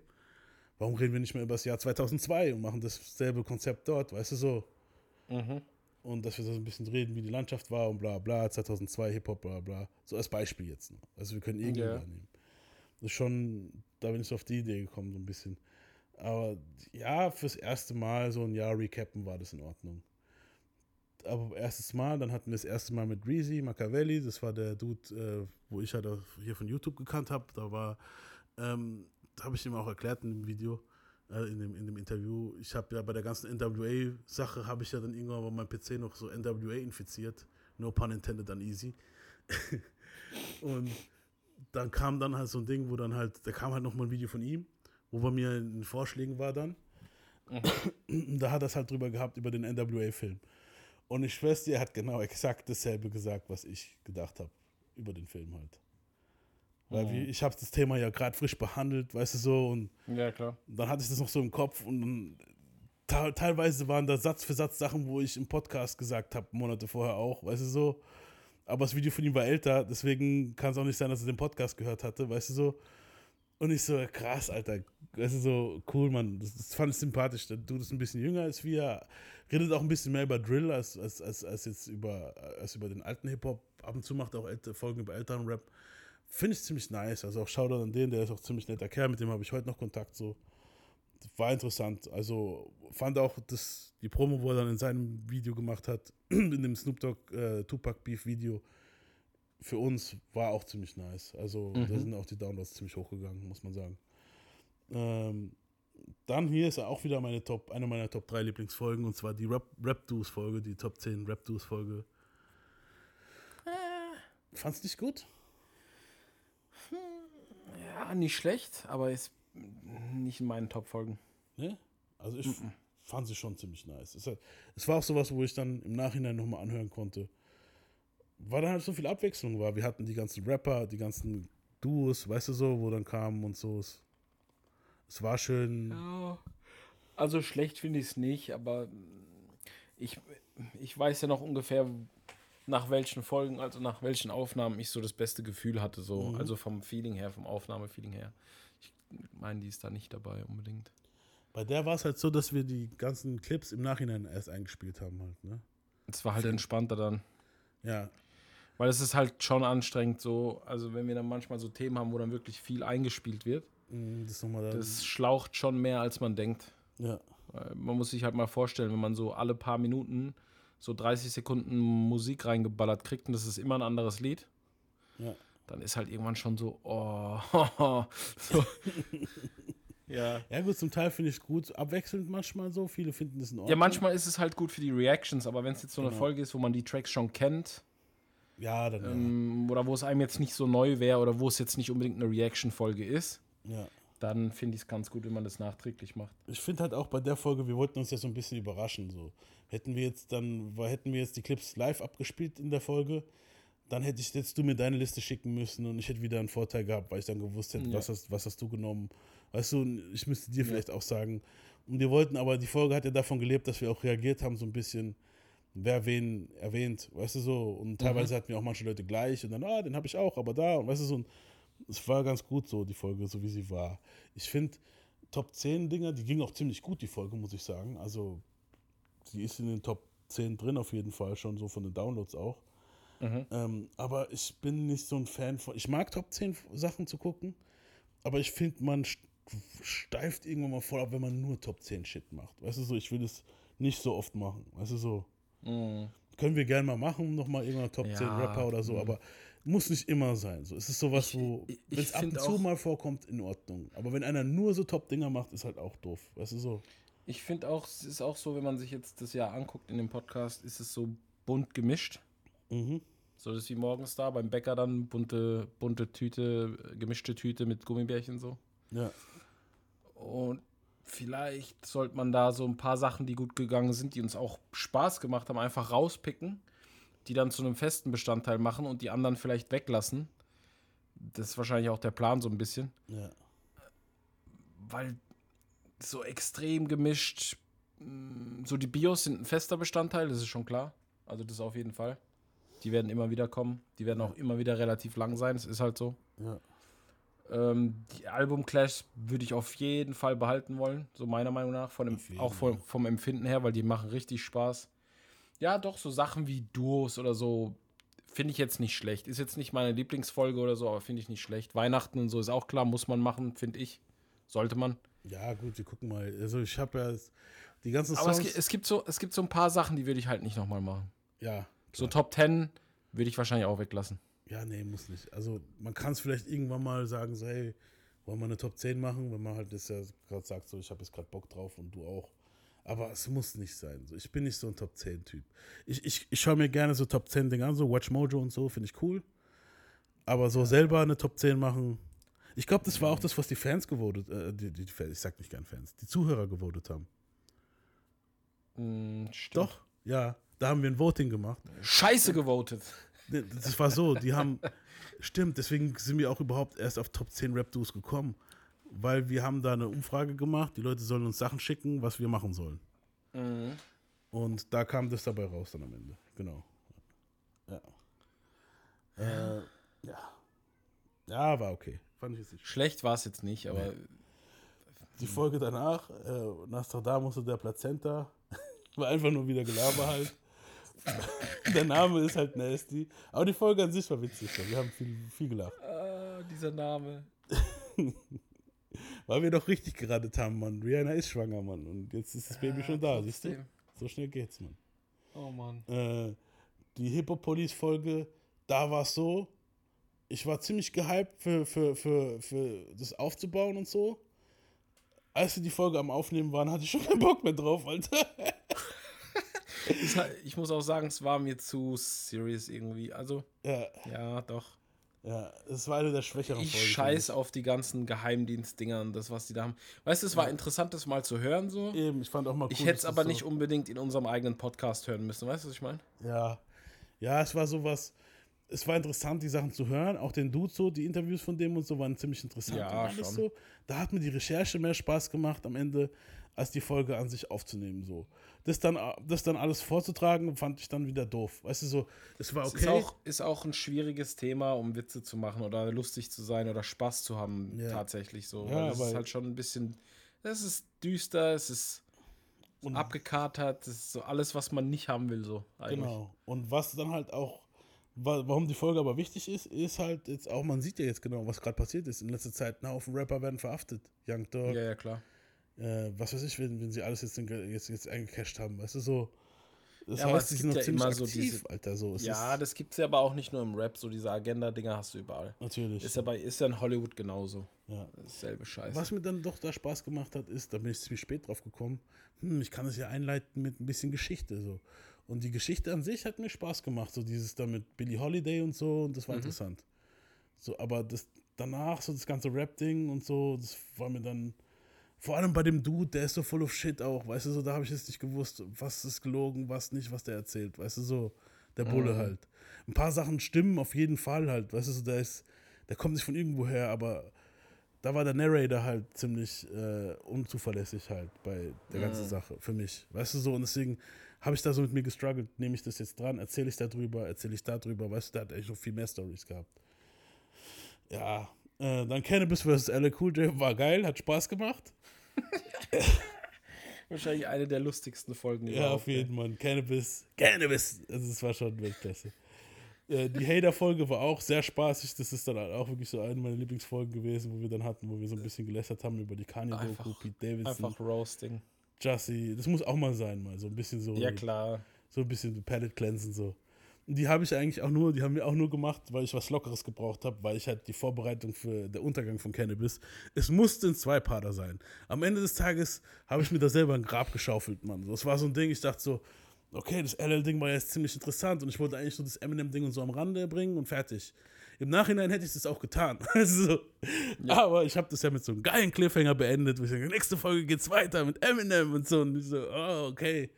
warum reden wir nicht mehr über das Jahr 2002 und machen dasselbe Konzept dort, weißt du so? Mhm. Und dass wir so ein bisschen reden, wie die Landschaft war und bla bla, 2002 Hip-Hop, bla bla. So als Beispiel jetzt. Ne? Also wir können eh ja. nehmen. Das ist schon, da bin ich so auf die Idee gekommen, so ein bisschen. Aber ja, fürs erste Mal so ein Jahr recappen war das in Ordnung. Aber erstes Mal, dann hatten wir das erste Mal mit Reezy, Machiavelli, das war der Dude, äh, wo ich halt auch hier von YouTube gekannt habe. Da war ähm, habe ich ihm auch erklärt in dem Video, äh, in, dem, in dem Interview. Ich habe ja bei der ganzen NWA-Sache, habe ich ja dann irgendwann bei meinem PC noch so NWA infiziert. No pun intended, dann easy. und dann kam dann halt so ein Ding, wo dann halt, da kam halt nochmal ein Video von ihm, wo bei mir in Vorschlägen war dann. Mhm. Da hat er es halt drüber gehabt, über den NWA-Film. Und ich schwör's dir, er hat genau exakt dasselbe gesagt, was ich gedacht habe über den Film halt. Weil mhm. ich habe das Thema ja gerade frisch behandelt, weißt du so. Und ja, klar. Dann hatte ich das noch so im Kopf und dann, teilweise waren da Satz für Satz Sachen, wo ich im Podcast gesagt habe, Monate vorher auch, weißt du so. Aber das Video von ihm war älter, deswegen kann es auch nicht sein, dass er den Podcast gehört hatte, weißt du so. Und ich so, krass, Alter. Weißt du, so cool, Mann. Das, das fand ich sympathisch. Der Dude ist ein bisschen jünger als wir, redet auch ein bisschen mehr über Drill als, als, als, als jetzt über, als über den alten Hip-Hop. Ab und zu macht er auch Folgen über älteren Rap. Finde ich ziemlich nice. Also auch Shoutout an den, der ist auch ziemlich netter Kerl, mit dem habe ich heute noch Kontakt. So. War interessant. Also fand auch das, die Promo, wo er dann in seinem Video gemacht hat, in dem Snoop Dogg äh, Tupac Beef Video, für uns war auch ziemlich nice. Also mhm. da sind auch die Downloads ziemlich hochgegangen, muss man sagen. Ähm, dann hier ist auch wieder meine Top, eine meiner Top 3 Lieblingsfolgen und zwar die Rap, Rap Duos Folge, die Top 10 Rap Duos Folge. Äh. Fand's nicht gut? Ja, nicht schlecht, aber ist nicht in meinen Top-Folgen. Ne? Also ich mm -mm. fand sie schon ziemlich nice. Es, hat, es war auch sowas, wo ich dann im Nachhinein nochmal anhören konnte. Weil da halt so viel Abwechslung war. Wir hatten die ganzen Rapper, die ganzen Duos, weißt du so, wo dann kamen und so. Es, es war schön. Ja. Also schlecht finde ich es nicht, aber ich, ich weiß ja noch ungefähr, nach welchen Folgen, also nach welchen Aufnahmen ich so das beste Gefühl hatte, so, Mhm. also vom Feeling her, vom Aufnahmefeeling her. Ich meine, die ist da nicht dabei unbedingt. Bei der war es halt so, dass wir die ganzen Clips im Nachhinein erst eingespielt haben halt, ne? Es war halt entspannter dann. Ja, Weil es ist halt schon anstrengend so, also wenn wir dann manchmal so Themen haben, wo dann wirklich viel eingespielt wird, mm, das das schlaucht schon mehr, als man denkt. ja, Man muss sich halt mal vorstellen, wenn man so alle paar Minuten so 30 Sekunden Musik reingeballert kriegt und das ist immer ein anderes Lied, ja. dann ist halt irgendwann schon so, oh, so. ja. Ja, gut, zum Teil finde ich es gut, abwechselnd manchmal so. Viele finden das in Ordnung. Ja, manchmal ist es halt gut für die Reactions, aber wenn es jetzt so eine Genau. Folge ist, wo man die Tracks schon kennt, Ja, dann ähm, oder wo es einem jetzt nicht so neu wäre oder wo es jetzt nicht unbedingt eine Reaction-Folge ist, ja. Ja. dann finde ich es ganz gut, wenn man das nachträglich macht. Ich finde halt auch bei der Folge, wir wollten uns ja so ein bisschen überraschen. So. Hätten wir jetzt dann, hätten wir jetzt die Clips live abgespielt in der Folge, dann hätte ich jetzt du mir deine Liste schicken müssen und ich hätte wieder einen Vorteil gehabt, weil ich dann gewusst hätte, Ja. was, hast, was hast du genommen. Weißt du, ich müsste dir vielleicht auch sagen. Und wir wollten, aber die Folge hat ja davon gelebt, dass wir auch reagiert haben, so ein bisschen, wer wen erwähnt, weißt du so. Und teilweise hatten wir auch manche Leute gleich und dann, ah, den habe ich auch, aber da, und weißt du so. Und es war ganz gut so, die Folge, so wie sie war. Ich finde, Top 10 Dinger, die ging auch ziemlich gut, die Folge, muss ich sagen. Also, sie ist in den Top 10 drin, auf jeden Fall, schon so von den Downloads auch. Ähm, aber ich bin nicht so ein Fan von. Ich mag Top 10 Sachen zu gucken, aber ich finde, man st- steift irgendwann mal voll ab, wenn man nur Top 10 Shit macht. Weißt du so, ich will das nicht so oft machen. Weißt du so, können wir gerne mal machen, nochmal irgendwann Top 10 Ja, Rapper oder so, aber muss nicht immer sein. So, es ist sowas, wo, wenn es ab und zu mal vorkommt, in Ordnung. Aber wenn einer nur so Top-Dinger macht, ist halt auch doof. Weißt du so? Ich finde auch, es ist auch so, wenn man sich jetzt das Jahr anguckt in dem Podcast, ist es so bunt gemischt. Mhm. So das ist wie morgens da beim Bäcker dann bunte, bunte Tüte, gemischte Tüte mit Gummibärchen so. Ja. Und vielleicht sollte man da so ein paar Sachen, die gut gegangen sind, die uns auch Spaß gemacht haben, einfach rauspicken, die dann zu einem festen Bestandteil machen und die anderen vielleicht weglassen. Das ist wahrscheinlich auch der Plan so ein bisschen. Ja. weil so extrem gemischt, mh, so die Bios sind ein fester Bestandteil, das ist schon klar. Also das auf jeden Fall. Die werden immer wieder kommen. Die werden auch immer wieder relativ lang sein. Es ist halt so. Ja. Ähm, die Album-Clash würde ich auf jeden Fall behalten wollen, so meiner Meinung nach. Von auch vom, vom Empfinden her, weil die machen richtig Spaß. Ja, doch, so Sachen wie Duos oder so finde ich jetzt nicht schlecht. Ist jetzt nicht meine Lieblingsfolge oder so, aber finde ich nicht schlecht. Weihnachten und so ist auch klar, muss man machen, finde ich. Sollte man. Ja, gut, wir gucken mal. Also ich habe ja die ganzen Aber es, Songs. es, gibt so, es gibt so ein paar Sachen, die würde ich halt nicht nochmal machen. ja, So Top 10 würde ich wahrscheinlich auch weglassen. ja, nee, muss nicht. Also man kann es vielleicht irgendwann mal sagen, so, hey, wollen wir eine Top 10 machen, wenn man halt das ja gerade sagt, so, ich habe jetzt gerade Bock drauf und du auch. Aber es muss nicht sein. So, ich bin nicht so ein Top 10-Typ. Ich, ich, ich schaue mir gerne so Top 10-Dinge an, so Watch Mojo und so, finde ich cool. Aber so selber eine Top 10 machen. Ich glaube, das war auch das, was die Fans gewotet, äh, die, die Fans, ich sag nicht gern Fans, die Zuhörer gewotet haben. Mm. Doch, ja. Da haben wir ein Voting gemacht. Scheiße gewotet. Das war so, die haben, stimmt, deswegen sind wir auch überhaupt erst auf Top 10 Rap-Duos gekommen. Weil wir haben da eine Umfrage gemacht, die Leute sollen uns Sachen schicken, was wir machen sollen. Mhm. Und da kam das dabei raus dann am Ende. Genau. Ja. Äh, ja. Ja, war okay. Fand ich jetzt nicht. Schlecht war es jetzt nicht, aber Die Folge danach, äh, Nostradamus und der Plazenta, war einfach nur wieder Gelaber halt. der Name ist halt nasty. Aber die Folge an sich war witzig. Wir haben viel, viel gelacht. Ah, dieser Name. Weil wir doch richtig geradet haben, Mann. Rihanna ist schwanger, Mann. Und jetzt ist das Baby Ja, schon da, siehst du? trotzdem. So schnell geht's, Mann. Oh Mann. Äh, die Hip-Hop-Police-Folge, da war es so, ich war ziemlich gehypt für, für, für, für das aufzubauen und so. Als wir die Folge am Aufnehmen waren, hatte ich schon keinen Bock mehr drauf, Alter. Ich muss auch sagen, es war mir zu serious irgendwie. Also, Ja, ja, doch. Ja, es war eine der schwächeren Ich Folgen. scheiß auf die ganzen Geheimdienstdinger und das, was die da haben. Weißt du, es war interessant, das mal zu hören so. Eben, ich fand auch mal cool. Ich hätte es aber so, nicht unbedingt in unserem eigenen Podcast hören müssen. Weißt du, was ich meine? Ja, ja, es war sowas. Es war interessant, die Sachen zu hören. Auch den Dude so, die Interviews von dem und so waren ziemlich interessant. Ja, schon. so. Da hat mir die Recherche mehr Spaß gemacht am Ende. Als die Folge an sich aufzunehmen. So. Das, dann, das dann alles vorzutragen, fand ich dann wieder doof. Weißt du, so, es war okay. ist, auch, ist auch ein schwieriges Thema, um Witze zu machen oder lustig zu sein oder Spaß zu haben, ja. tatsächlich so. Ja, das ist halt schon ein bisschen, das ist düster, es ist und abgekatert, das ist so alles, was man nicht haben will, so. Eigentlich. Genau. Und was dann halt auch warum die Folge aber wichtig ist, ist halt jetzt auch, man sieht ja jetzt genau, was gerade passiert ist. In letzter Zeit ein Haufen Rapper werden verhaftet. Young Dog. Ja, ja, klar. Äh, was weiß ich, wenn, wenn sie alles jetzt, jetzt, jetzt eingecashed haben. Weißt du, so. Das ja, heißt, die sind noch ja ziemlich aktiv, so diese, Alter. So. Es ja, das gibt es ja aber auch nicht nur im Rap, so diese Agenda-Dinger hast du überall. Natürlich. Ist ja, bei, ist ja in Hollywood genauso. Ja. Dasselbe Scheiße. Was mir dann doch da Spaß gemacht hat, ist, da bin ich ziemlich spät drauf gekommen, hm, ich kann es ja einleiten mit ein bisschen Geschichte. So. Und die Geschichte an sich hat mir Spaß gemacht, so dieses da mit Billie Holiday und so, und das war mhm. interessant. So, aber das danach, so das ganze Rap-Ding und so, das war mir dann, vor allem bei dem Dude, der ist so full of shit auch, weißt du, so, da habe ich jetzt nicht gewusst, was ist gelogen, was nicht, was der erzählt, weißt du, so, der Bulle mhm. halt. Ein paar Sachen stimmen auf jeden Fall halt, weißt du, so, der ist, der kommt nicht von irgendwo her, aber da war der Narrator halt ziemlich äh, unzuverlässig halt bei der ganzen mhm. Sache, für mich, weißt du, so, und deswegen habe ich da so mit mir gestruggelt, nehme ich das jetzt dran, erzähle ich darüber, erzähle ich darüber, weißt du, der hat echt noch viel mehr Stories gehabt. Ja, äh, dann Cannabis vs. LA Cool J war geil, hat Spaß gemacht. Wahrscheinlich eine der lustigsten Folgen. Ja, auf jeden Fall. Cannabis, Cannabis, also es war schon Weltklasse. Äh, die Hater-Folge war auch sehr spaßig. Das ist dann auch wirklich so eine meiner Lieblingsfolgen gewesen, wo wir dann hatten, wo wir so ein bisschen gelästert haben über die Kanye-Doku, Pete Davidson. Einfach Roasting. Jussie, das muss auch mal sein, mal so ein bisschen so. Ja, klar. So ein bisschen Palette Cleansen so. Die habe ich eigentlich auch nur, die haben wir auch nur gemacht, weil ich was Lockeres gebraucht habe, weil ich halt die Vorbereitung für den Untergang von Cannabis, es musste ein Zwei-Parter sein. Am Ende des Tages habe ich mir da selber ein Grab geschaufelt, Mann. Das war so ein Ding, ich dachte so, okay, das LL-Ding war jetzt ziemlich interessant und ich wollte eigentlich so das Eminem-Ding und so am Rande bringen und fertig. Im Nachhinein hätte ich das auch getan. Also, ja. Aber ich habe das ja mit so einem geilen Cliffhanger beendet, wo ich sage, nächste Folge geht's weiter mit Eminem und so. Und ich so, oh, okay.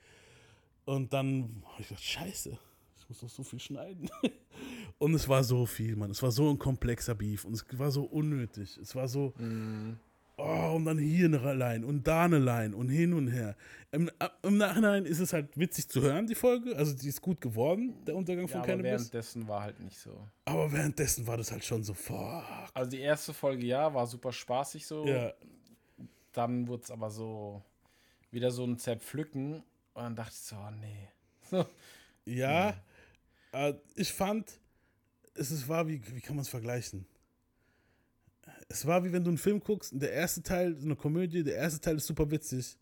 Und dann habe ich gedacht, scheiße, ich muss noch so viel schneiden. Und es war so viel, Mann. Es war so ein komplexer Beef und es war so unnötig. Es war so, mm oh, und dann hier eine Line und da eine Line und hin und her. Im, äh, Im, Nachhinein ist es halt witzig zu hören, die Folge. Also die ist gut geworden, der Untergang von ja, Cannabis. Aber währenddessen war halt nicht so. Aber währenddessen war das halt schon so, fuck. Also die erste Folge, ja, war super spaßig so. Ja. Dann wurde es aber so wieder so ein Zerpflücken. Und dann dachte ich so, oh, nee. ja, ja. Ich fand, es war, wie, wie kann man es vergleichen? es war wie wenn du einen Film guckst und der erste Teil, so eine Komödie, der erste Teil ist super witzig.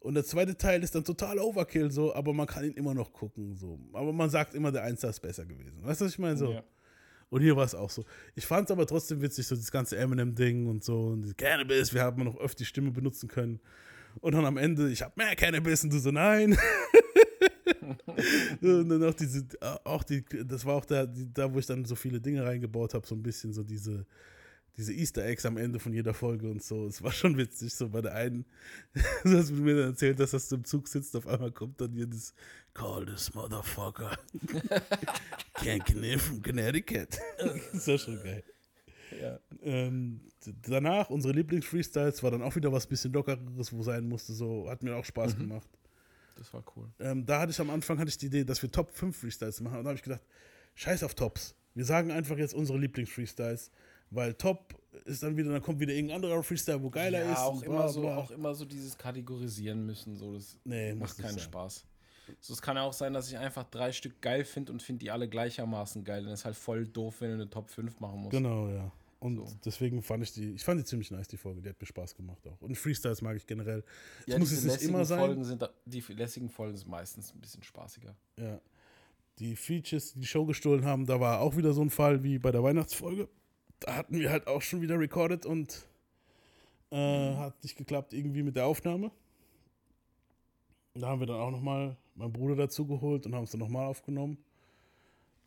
Und der zweite Teil ist dann total Overkill, so, aber man kann ihn immer noch gucken, so. Aber man sagt immer, der Einser ist besser gewesen. Weißt du, was ich meine? So. Ja. Und hier war es auch so. Ich fand es aber trotzdem witzig, so das ganze Eminem-Ding und so. Und Cannabis, wir haben noch öfter die Stimme benutzen können. Und dann am Ende, ich habe mehr Cannabis und du so, nein. und dann auch diese, auch die, das war auch da, die, da, wo ich dann so viele Dinge reingebaut habe, so ein bisschen so diese, diese Easter Eggs am Ende von jeder Folge und so. Es war schon witzig, so bei der einen, du hast mir dann erzählt, dass du im Zug sitzt, auf einmal kommt dann hier das Call this motherfucker. Can't get from Connecticut. das war schon geil. Ja. Ähm, danach, unsere Lieblings-Freestyles war dann auch wieder was bisschen lockeres, wo sein musste. So, hat mir auch Spaß mhm. gemacht. Das war cool. Ähm, da hatte ich am Anfang hatte ich die Idee, dass wir Top 5 Freestyles machen. Und da habe ich gedacht, scheiß auf Tops. Wir sagen einfach jetzt unsere Lieblings-Freestyles. Weil Top ist dann wieder, dann kommt wieder irgendein anderer Freestyle, wo geiler ja, ist. Auch immer, so, auch immer so dieses Kategorisieren müssen. So, das nee, macht keinen sein. Spaß. So, es kann ja auch sein, dass ich einfach drei Stück geil finde und finde die alle gleichermaßen geil. Dann ist halt voll doof, wenn du eine Top 5 machen musst. Genau, ja. Und so. deswegen fand ich die, ich fand die ziemlich nice, die Folge. Die hat mir Spaß gemacht auch. Und Freestyles mag ich generell. Ja, muss es nicht immer sein. Folgen sind, die lässigen Folgen sind meistens ein bisschen spaßiger. Ja. Die Features, die die Show gestohlen haben, da war auch wieder so ein Fall wie bei der Weihnachtsfolge da hatten wir halt auch schon wieder recorded und äh, mhm. hat nicht geklappt irgendwie mit der Aufnahme. Da haben wir dann auch nochmal meinen Bruder dazu geholt und haben es dann nochmal aufgenommen.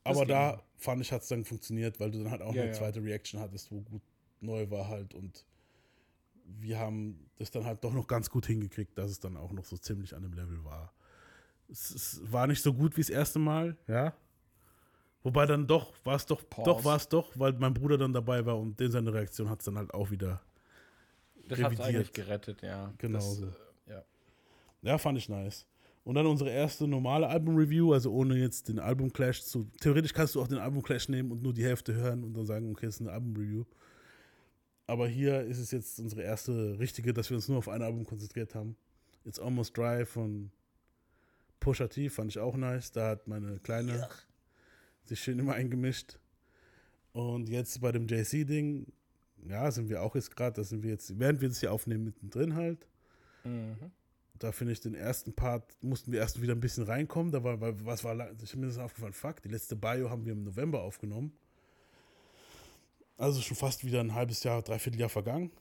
Aber da auch. fand ich, hat es dann funktioniert, weil du dann halt auch ja, eine ja. zweite Reaction hattest, wo gut neu war halt und wir haben das dann halt doch noch ganz gut hingekriegt, dass es dann auch noch so ziemlich an dem Level war. Es, es war nicht so gut wie das erste Mal, ja, Wobei dann doch, war es doch, Pause. doch war es doch, weil mein Bruder dann dabei war und den seine Reaktion hat es dann halt auch wieder Das hat eigentlich gerettet, ja. Genau das, so. Ja, fand ich nice. Und dann unsere erste normale Album-Review, also ohne jetzt den Album-Clash zu. Theoretisch kannst du auch den Album-Clash nehmen und nur die Hälfte hören und dann sagen, okay, es ist eine Album-Review. Aber hier ist es jetzt unsere erste richtige, dass wir uns nur auf ein Album konzentriert haben. It's Almost Dry von Pusha T fand ich auch nice. Da hat meine Kleine Ja. sich schön immer eingemischt. Und jetzt bei dem JC-Ding, ja, sind wir auch jetzt gerade, da sind wir jetzt, während wir das hier aufnehmen, mittendrin halt. Mhm. Da finde ich den ersten Part, mussten wir erst wieder ein bisschen reinkommen. Da war, weil, was war, ich mir ist aufgefallen, fuck, die letzte Bio haben wir im November aufgenommen. Also schon fast wieder ein halbes Jahr, dreiviertel Jahr vergangen.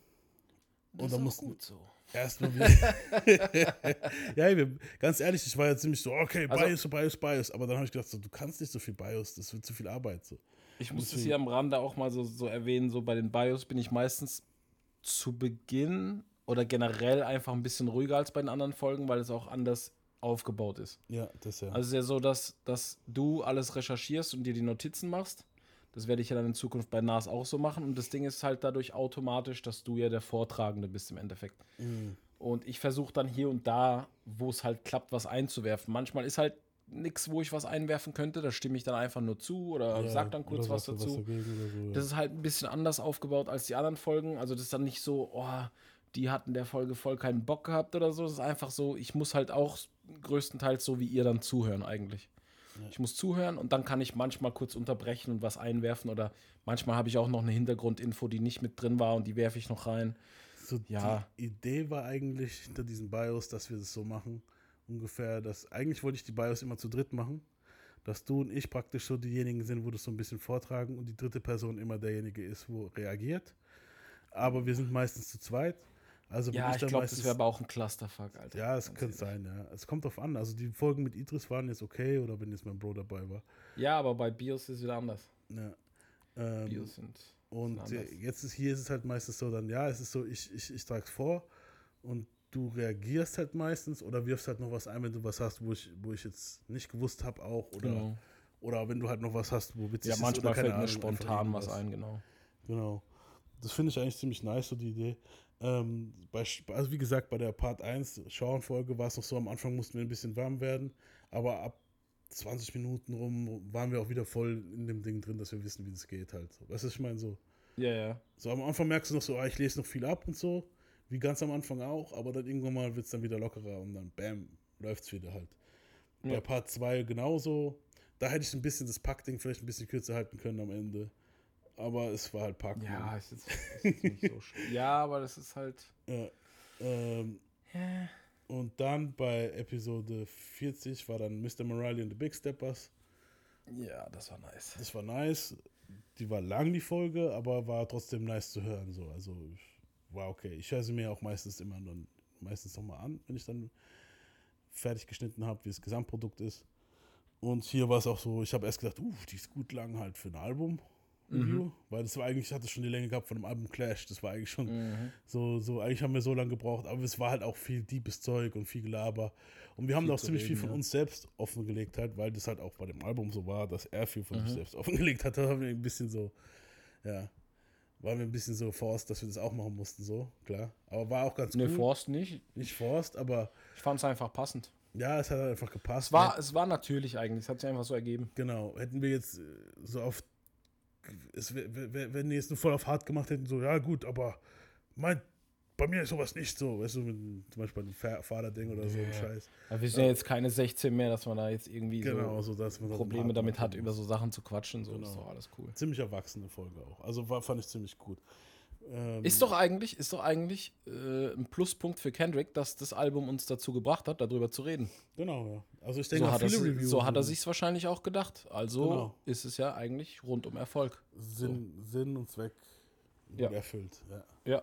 Das Und ist dann mussten- gut so. Erstmal wieder. ja, wir, ganz ehrlich, ich war ja ziemlich so, okay, Also- Bios, Bios, Bios. Aber dann habe ich gedacht, so, du kannst nicht so viel Bios, das wird zu viel Arbeit. So. Ich muss das Deswegen- hier am Rande auch mal so, so erwähnen, so bei den Bios bin ich meistens zu Beginn oder generell einfach ein bisschen ruhiger als bei den anderen Folgen, weil es auch anders aufgebaut ist. Ja, das ja. Also es ist ja so, dass, dass du alles recherchierst und dir die Notizen machst. Das werde ich ja dann in Zukunft bei NAS auch so machen. Und das Ding ist halt dadurch automatisch, dass du ja der Vortragende bist im Endeffekt. Mhm. Und ich versuche dann hier und da, wo es halt klappt, was einzuwerfen. Manchmal ist halt nichts, wo ich was einwerfen könnte. Da stimme ich dann einfach nur zu oder Ja, sag dann kurz was dazu. oder so, ja. Das ist halt ein bisschen anders aufgebaut als die anderen Folgen. Also das ist dann nicht so, oh, die hatten der Folge voll keinen Bock gehabt oder so. Das ist einfach so, ich muss halt auch größtenteils so wie ihr dann zuhören eigentlich. Ich muss zuhören und dann kann ich manchmal kurz unterbrechen und was einwerfen oder manchmal habe ich auch noch eine Hintergrundinfo, die nicht mit drin war und die werfe ich noch rein. So, Ja. Die Idee war eigentlich hinter diesen Bios, dass wir das so machen. Ungefähr, dass eigentlich wollte ich die Bios immer zu dritt machen. Dass du und ich praktisch so diejenigen sind, wo das so ein bisschen vortragen und die dritte Person immer derjenige ist, wo reagiert. Aber wir sind meistens zu zweit. Also Ja, ich dann glaube, das wäre aber auch ein Clusterfuck, Alter. Ja, es könnte sein, ja. Es kommt drauf an. Also die Folgen mit Idris waren jetzt okay oder wenn jetzt mein Bro dabei war. Ja, aber bei Bios ist es wieder anders. Ja. Ähm, Bios sind. Und sind äh, jetzt ist hier ist es halt meistens so, dann ja, es ist so, ich, ich, ich trage es vor und du reagierst halt meistens oder wirfst halt noch was ein, wenn du was hast, wo ich, wo ich jetzt nicht gewusst habe auch oder, Genau. oder wenn du halt noch was hast, wo witzig Ja, ist manchmal oder keine fällt mir spontan was ein, genau. Genau. Das finde ich eigentlich ziemlich nice, so die Idee. Ähm, bei, also wie gesagt, bei der Part 1 Schauenfolge war es noch so, am Anfang mussten wir ein bisschen warm werden, aber ab 20 Minuten rum waren wir auch wieder voll in dem Ding drin, dass wir wissen, wie das geht halt. Weißt du, was ich meine so? Ja, ja. So am Anfang merkst du noch so, ah, ich lese noch viel ab und so, wie ganz am Anfang auch, aber dann irgendwann mal wird es dann wieder lockerer und dann bam, läuft's wieder halt. Bei Ja. Part 2 genauso. Da hätte ich ein bisschen das Packding vielleicht ein bisschen kürzer halten können am Ende. Aber es war halt Pack. Ja, es ist, es ist nicht so schlimm. Ja, aber das ist halt. Ja, ähm, und dann bei Episode 40 war dann Mr. Morale and the Big Steppers. Ja, das war nice. Das war nice. Die war lang, die Folge, aber war trotzdem nice zu hören. So. Also war okay. Ich höre sie mir auch meistens immer dann meistens nochmal an, wenn ich dann fertig geschnitten habe, wie das Gesamtprodukt ist. Und hier war es auch so, ich habe erst gedacht, uh, die ist gut lang halt für ein Album. Review, weil das war eigentlich, ich hatte schon die Länge gehabt von dem Album Clash. Das war eigentlich schon Mhm. so, so, eigentlich haben wir so lange gebraucht, aber es war halt auch viel deepes Zeug und viel Gelaber. Und wir haben Viel auch ziemlich viel reden, von ja. uns selbst offengelegt halt, weil das halt auch bei dem Album so war, dass er viel von Mhm. sich selbst offengelegt hat. Da haben wir ein bisschen so, ja, waren wir ein bisschen so forst, dass wir das auch machen mussten, so, klar. Aber war auch ganz Ne, cool. Forst nicht. Nicht forst, aber Ich fand es einfach passend. ja, es hat halt einfach gepasst. Es war, es war natürlich eigentlich. Es hat sich einfach so ergeben. Genau, hätten wir jetzt äh, so auf, es, wenn die jetzt nur voll auf hart gemacht hätten, so, ja gut, aber mein, bei mir ist sowas nicht so, weißt du, mit, zum Beispiel ein Fa- Vaderding oder so ein Ja. Scheiß. Aber wir sind ja jetzt keine 16 mehr, dass man da jetzt irgendwie Genau, so so das Probleme damit hat, über so Sachen zu quatschen. So Genau. ist doch alles cool. Ziemlich erwachsene Folge auch. Also war, fand ich ziemlich gut. Ähm, Ist doch eigentlich, ist doch eigentlich äh, ein Pluspunkt für Kendrick, dass das Album uns dazu gebracht hat, darüber zu reden. Genau, ja. Also ich denke, So hat, er, viele Reviews so hat er sich wahrscheinlich auch gedacht. Also Genau. ist es ja eigentlich rundum Erfolg. Sinn, Sinn und Zweck Ja. erfüllt. Ja. Ja.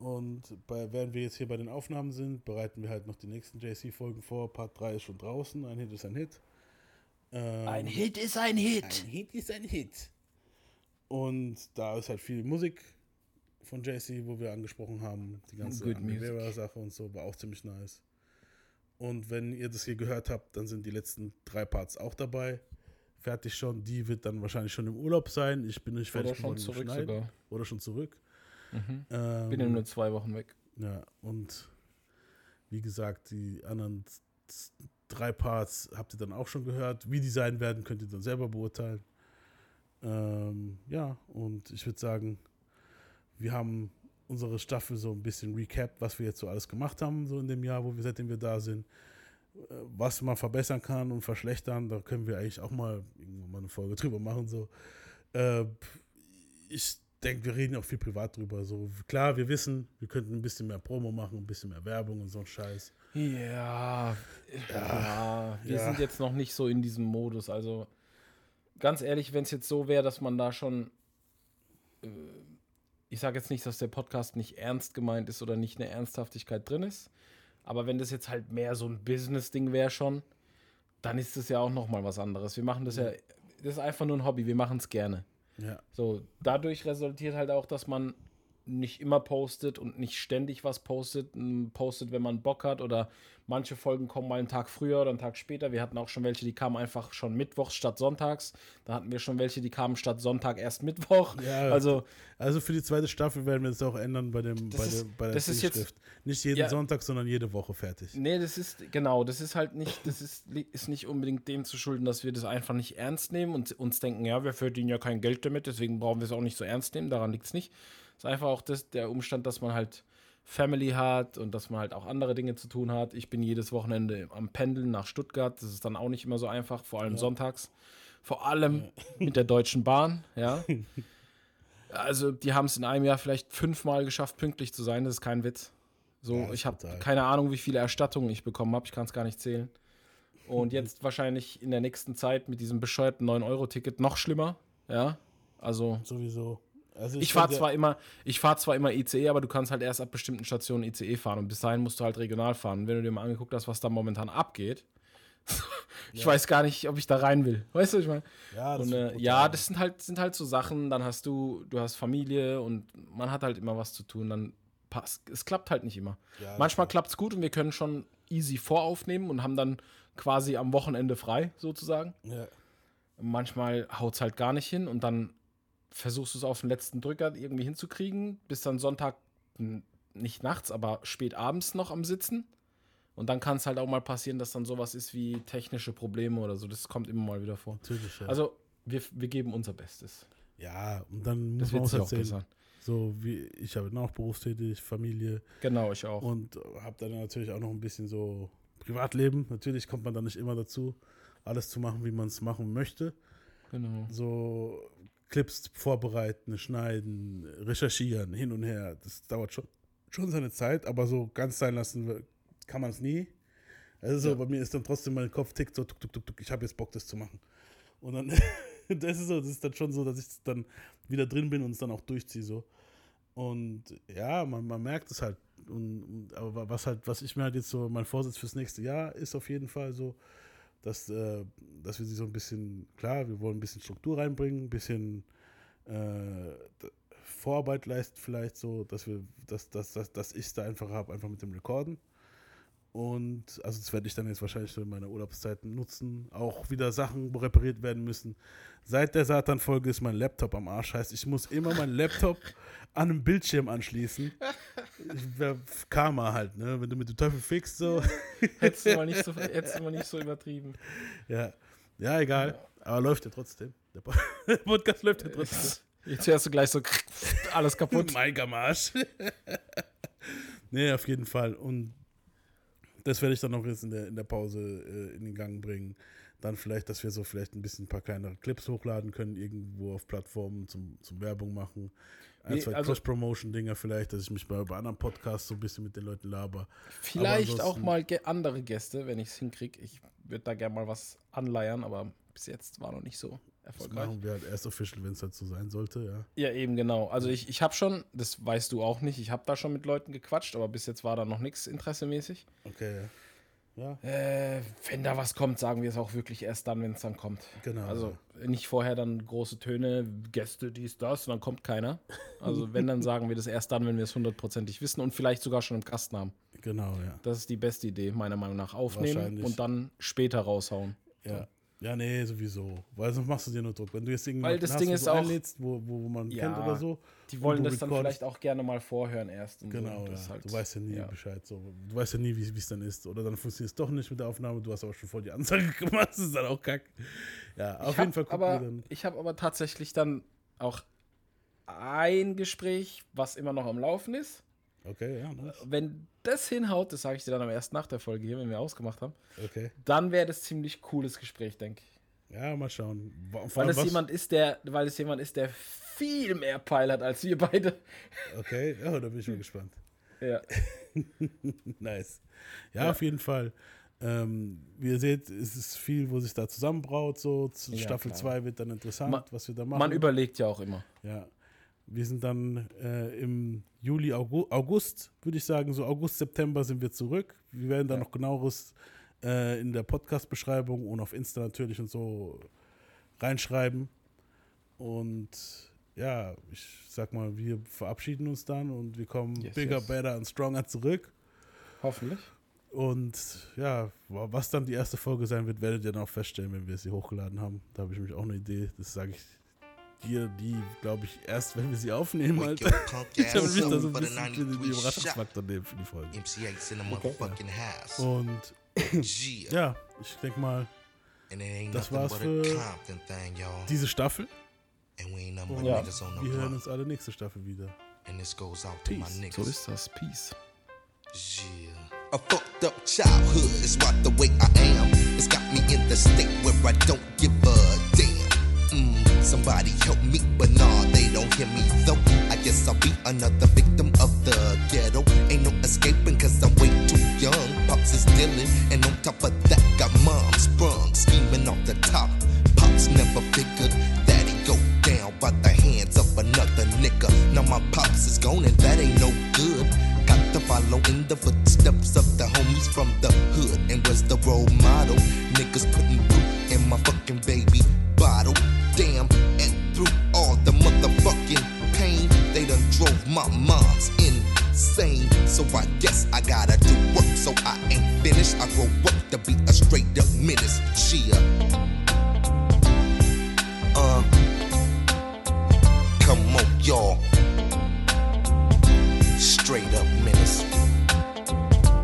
Und bei, während wir jetzt hier bei den Aufnahmen sind, bereiten wir halt noch die nächsten JC-Folgen vor. Part 3 ist schon draußen. Ein Hit ist ein Hit. Ähm, Hit ist ein Hit. Ein Hit ist ein Hit. Und da ist halt viel Musik von JC, wo wir angesprochen haben. Die ganze. Rivera-Sache und so war auch ziemlich nice. Und wenn ihr das hier gehört habt, dann sind die letzten drei Parts auch dabei. Fertig schon. Die wird dann wahrscheinlich schon im Urlaub sein. Ich bin nicht fertig Oder schon zurück sogar. Oder schon zurück. Mhm. Ähm, Bin ja nur zwei Wochen weg. ja, und Wie gesagt, die anderen drei Parts habt ihr dann auch schon gehört. Wie die sein werden, könnt ihr dann selber beurteilen. Ähm, ja, und ich würde sagen, wir haben unsere Staffel so ein bisschen recapped, was wir jetzt so alles gemacht haben, so in dem Jahr, wo wir seitdem wir da sind. Äh, was man verbessern kann und verschlechtern, da können wir eigentlich auch mal irgendwann mal eine Folge drüber machen. So. Äh, ich denke, wir reden auch viel privat drüber. So klar, wir wissen, wir könnten ein bisschen mehr Promo machen, ein bisschen mehr Werbung und so ein Scheiß. Ja, ja, ja wir ja. sind jetzt noch nicht so in diesem Modus. Also ganz ehrlich, wenn es jetzt so wäre, dass man da schon, äh, ich sage jetzt nicht, dass der Podcast nicht ernst gemeint ist oder nicht eine Ernsthaftigkeit drin ist, aber wenn das jetzt halt mehr so ein Business-Ding wäre schon, dann ist das ja auch noch mal was anderes. Wir machen das ja, das ist einfach nur ein Hobby, wir machen es gerne. Ja. So, dadurch resultiert halt auch, dass man nicht immer postet und nicht ständig was postet, postet, wenn man Bock hat oder manche Folgen kommen mal einen Tag früher oder einen Tag später. Wir hatten auch schon welche, die kamen einfach schon mittwochs statt sonntags. Da hatten wir schon welche, die kamen statt Sonntag erst Mittwoch. Ja, also, also für die zweite Staffel werden wir es auch ändern bei dem bei, ist, der, bei der das ist jetzt, Nicht jeden ja, Sonntag, sondern jede Woche fertig. Nee, das ist genau, das ist halt nicht, das ist, ist nicht unbedingt dem zu schulden, dass wir das einfach nicht ernst nehmen und uns denken, ja, wir verdienen ja kein Geld damit, deswegen brauchen wir es auch nicht so ernst nehmen. Daran liegt es nicht ist einfach auch das, der Umstand, dass man halt Family hat und dass man halt auch andere Dinge zu tun hat. Ich bin jedes Wochenende am Pendeln nach Stuttgart. Das ist dann auch nicht immer so einfach, vor allem ja. sonntags. Vor allem ja. mit der Deutschen Bahn, ja. Also, die haben es in einem Jahr vielleicht fünfmal geschafft, pünktlich zu sein. Das ist kein Witz. So, ja, ich habe keine Ahnung, wie viele Erstattungen ich bekommen habe. Ich kann es gar nicht zählen. Und jetzt wahrscheinlich in der nächsten Zeit mit diesem bescheuerten 9-Euro-Ticket noch schlimmer. Ja, also. Sowieso. Also ich, ich fahre zwar immer, ich fahre zwar immer ICE, aber du kannst halt erst ab bestimmten Stationen ICE fahren und bis dahin musst du halt regional fahren. Und wenn du dir mal angeguckt hast, was da momentan abgeht, ich ja. weiß gar nicht, ob ich da rein will. Weißt du, ich meine? Ja, das, und, äh, ja, das sind halt, sind halt so Sachen, dann hast du, du hast Familie und man hat halt immer was zu tun, dann passt. Es klappt halt nicht immer. Ja, Manchmal klappt es gut und wir können schon easy voraufnehmen und haben dann quasi am Wochenende frei, sozusagen. Ja. Manchmal haut es halt gar nicht hin und dann versuchst du es auf den letzten Drücker irgendwie hinzukriegen, bis dann Sonntag nicht nachts, aber spät abends noch am Sitzen. Und dann kann es halt auch mal passieren, dass dann sowas ist wie technische Probleme oder so. Das kommt immer mal wieder vor. Natürlich, ja. Also wir, wir geben unser Bestes. Ja, und dann muss man auch erzählen. So wie ich habe auch berufstätig, Familie. Genau, ich auch. Und habe dann natürlich auch noch ein bisschen so Privatleben. Natürlich kommt man dann nicht immer dazu, alles zu machen, wie man es machen möchte. Genau. So Clips vorbereiten, schneiden, recherchieren, hin und her. Das dauert schon, schon seine Zeit, aber so ganz sein lassen kann man es nie. Also ja. bei mir ist dann trotzdem mein Kopf tickt so, tuk, tuk, tuk, tuk, ich habe jetzt Bock, das zu machen. Und dann, das ist so, das ist dann schon so, dass ich dann wieder drin bin und es dann auch durchziehe so. Und ja, man, man merkt es halt. Und, aber was halt, was ich mir halt jetzt so, mein Vorsitz fürs nächste Jahr ist auf jeden Fall so, dass, äh, dass wir sie so ein bisschen, klar, wir wollen ein bisschen Struktur reinbringen, ein bisschen äh, Vorarbeit leisten vielleicht so, dass wir, dass, dass, dass, dass ich es da einfach habe, einfach mit dem Rekorden. Und also das werde ich dann jetzt wahrscheinlich in meiner Urlaubszeit nutzen. Auch wieder Sachen repariert werden müssen. Seit der Satan-Folge ist mein Laptop am Arsch. Heißt, ich muss immer meinen Laptop an einem Bildschirm anschließen. Karma halt, ne? Wenn du mit dem Teufel fixst, so. hättest, du mal nicht so hättest du mal nicht so übertrieben. Ja. Ja, egal. Aber läuft ja trotzdem. Der Podcast läuft ja trotzdem. Jetzt hörst du gleich so alles kaputt. mein Marsch. nee, auf jeden Fall. Und das werde ich dann noch jetzt in der, in der Pause äh, in den Gang bringen. Dann vielleicht, dass wir so vielleicht ein bisschen ein paar kleinere Clips hochladen können, irgendwo auf Plattformen zum, zum Werbung machen. Ein, nee, zwei also, Cross-Promotion-Dinger vielleicht, dass ich mich mal bei anderen Podcasts so ein bisschen mit den Leuten laber. Vielleicht auch mal andere Gäste, wenn ich es hinkriege. Ich würde da gerne mal was anleiern, aber bis jetzt war noch nicht so erfolgreich. Das machen wir halt erst official, wenn es dazu halt sein sollte, ja. Ja, eben genau. Also ich, ich habe schon, das weißt du auch nicht, ich habe da schon mit Leuten gequatscht, aber bis jetzt war da noch nichts interessemäßig. Okay, ja. Ja. Äh, wenn da was kommt, sagen wir es auch wirklich erst dann, wenn es dann kommt. Genau. Also nicht vorher dann große Töne, Gäste, dies, das, und dann kommt keiner. Also wenn, dann sagen wir das erst dann, wenn wir es hundertprozentig wissen und vielleicht sogar schon im Kasten haben. Genau, ja. Das ist die beste Idee, meiner Meinung nach. Aufnehmen und dann später raushauen. Ja. Ja, nee, sowieso. Weil sonst machst du dir nur Druck. Wenn du jetzt Weil irgendjemanden das Ding ist auch- einlädst, wo, wo, man Ja, kennt oder so. Die wollen das dann vielleicht auch gerne mal vorhören erst. und so. Genau, ja. Halt- du weißt ja nie ja. Bescheid. So. Du weißt ja nie, wie es dann ist. Oder dann funktioniert es doch nicht mit der Aufnahme. Du hast aber schon voll die Ansage gemacht. Das ist dann auch kack. Ja, auf Ich jeden Fall gucken aber, wir dann. Ich habe aber tatsächlich dann auch ein Gespräch, was immer noch am Laufen ist. Okay, ja, nice. Wenn das hinhaut, das sage ich dir dann am erst nach der Folge hier, wenn wir ausgemacht haben, Okay. dann wäre das ziemlich cooles Gespräch, denke ich. Ja, mal schauen. Weil es jemand ist, der, weil es jemand ist, der viel mehr Peil hat als wir beide. Okay, ja, da bin ich mal gespannt. Ja. Nice. Ja, Ja. auf jeden Fall. Ähm, wie ihr seht, es ist viel, wo sich da zusammenbraut. So. Ja, Staffel klar. 2 wird dann interessant, Ma- was wir da machen. Man überlegt ja auch immer. Ja. Wir sind dann äh, im Juli, August, August würde ich sagen, so August, September sind wir zurück. Wir werden da Ja. noch genaueres äh, in der Podcast-Beschreibung und auf Insta natürlich und so reinschreiben. Und ja, ich sag mal, wir verabschieden uns dann und wir kommen Yes, bigger, yes. better and stronger zurück. Hoffentlich. Und ja, wa- was dann die erste Folge sein wird, werdet ihr dann auch feststellen, wenn wir sie hochgeladen haben. Da habe ich nämlich auch eine Idee. Das sage ich dir, die, glaube ich, erst, wenn wir sie aufnehmen, punk Ich habe mich da up so ein bisschen für 93 den. Überraschungsfaktor nehmen für die Folge. MC8's in the motherfucking house. Und ja, ich denke mal, And it ain't das nothing war's but a für Compton thing, y'all. diese Staffel. And we ain't nothing but Ja. niggas on the Wir hören uns alle nächste Staffel wieder. And this goes out to my Peace. niggas. So ist das. Peace. Yeah. A fucked up childhood is what the way I am. It's got me in the state where I don't give. Mm, somebody help me, but nah, they don't hear me though. I guess I'll be another victim of the ghetto. Ain't no escaping cause I'm way too young. Pops is dealing, and on top of that, got mom sprung, scheming off the top. Pops never figured that he'd go down by the hands of another nigga. Now my pops is gone, and that ain't no good. Got to follow in the footsteps of the homies from the hood. And was the role model. Niggas putting root in my fucking my mom's insane. So I guess I gotta do work, so I ain't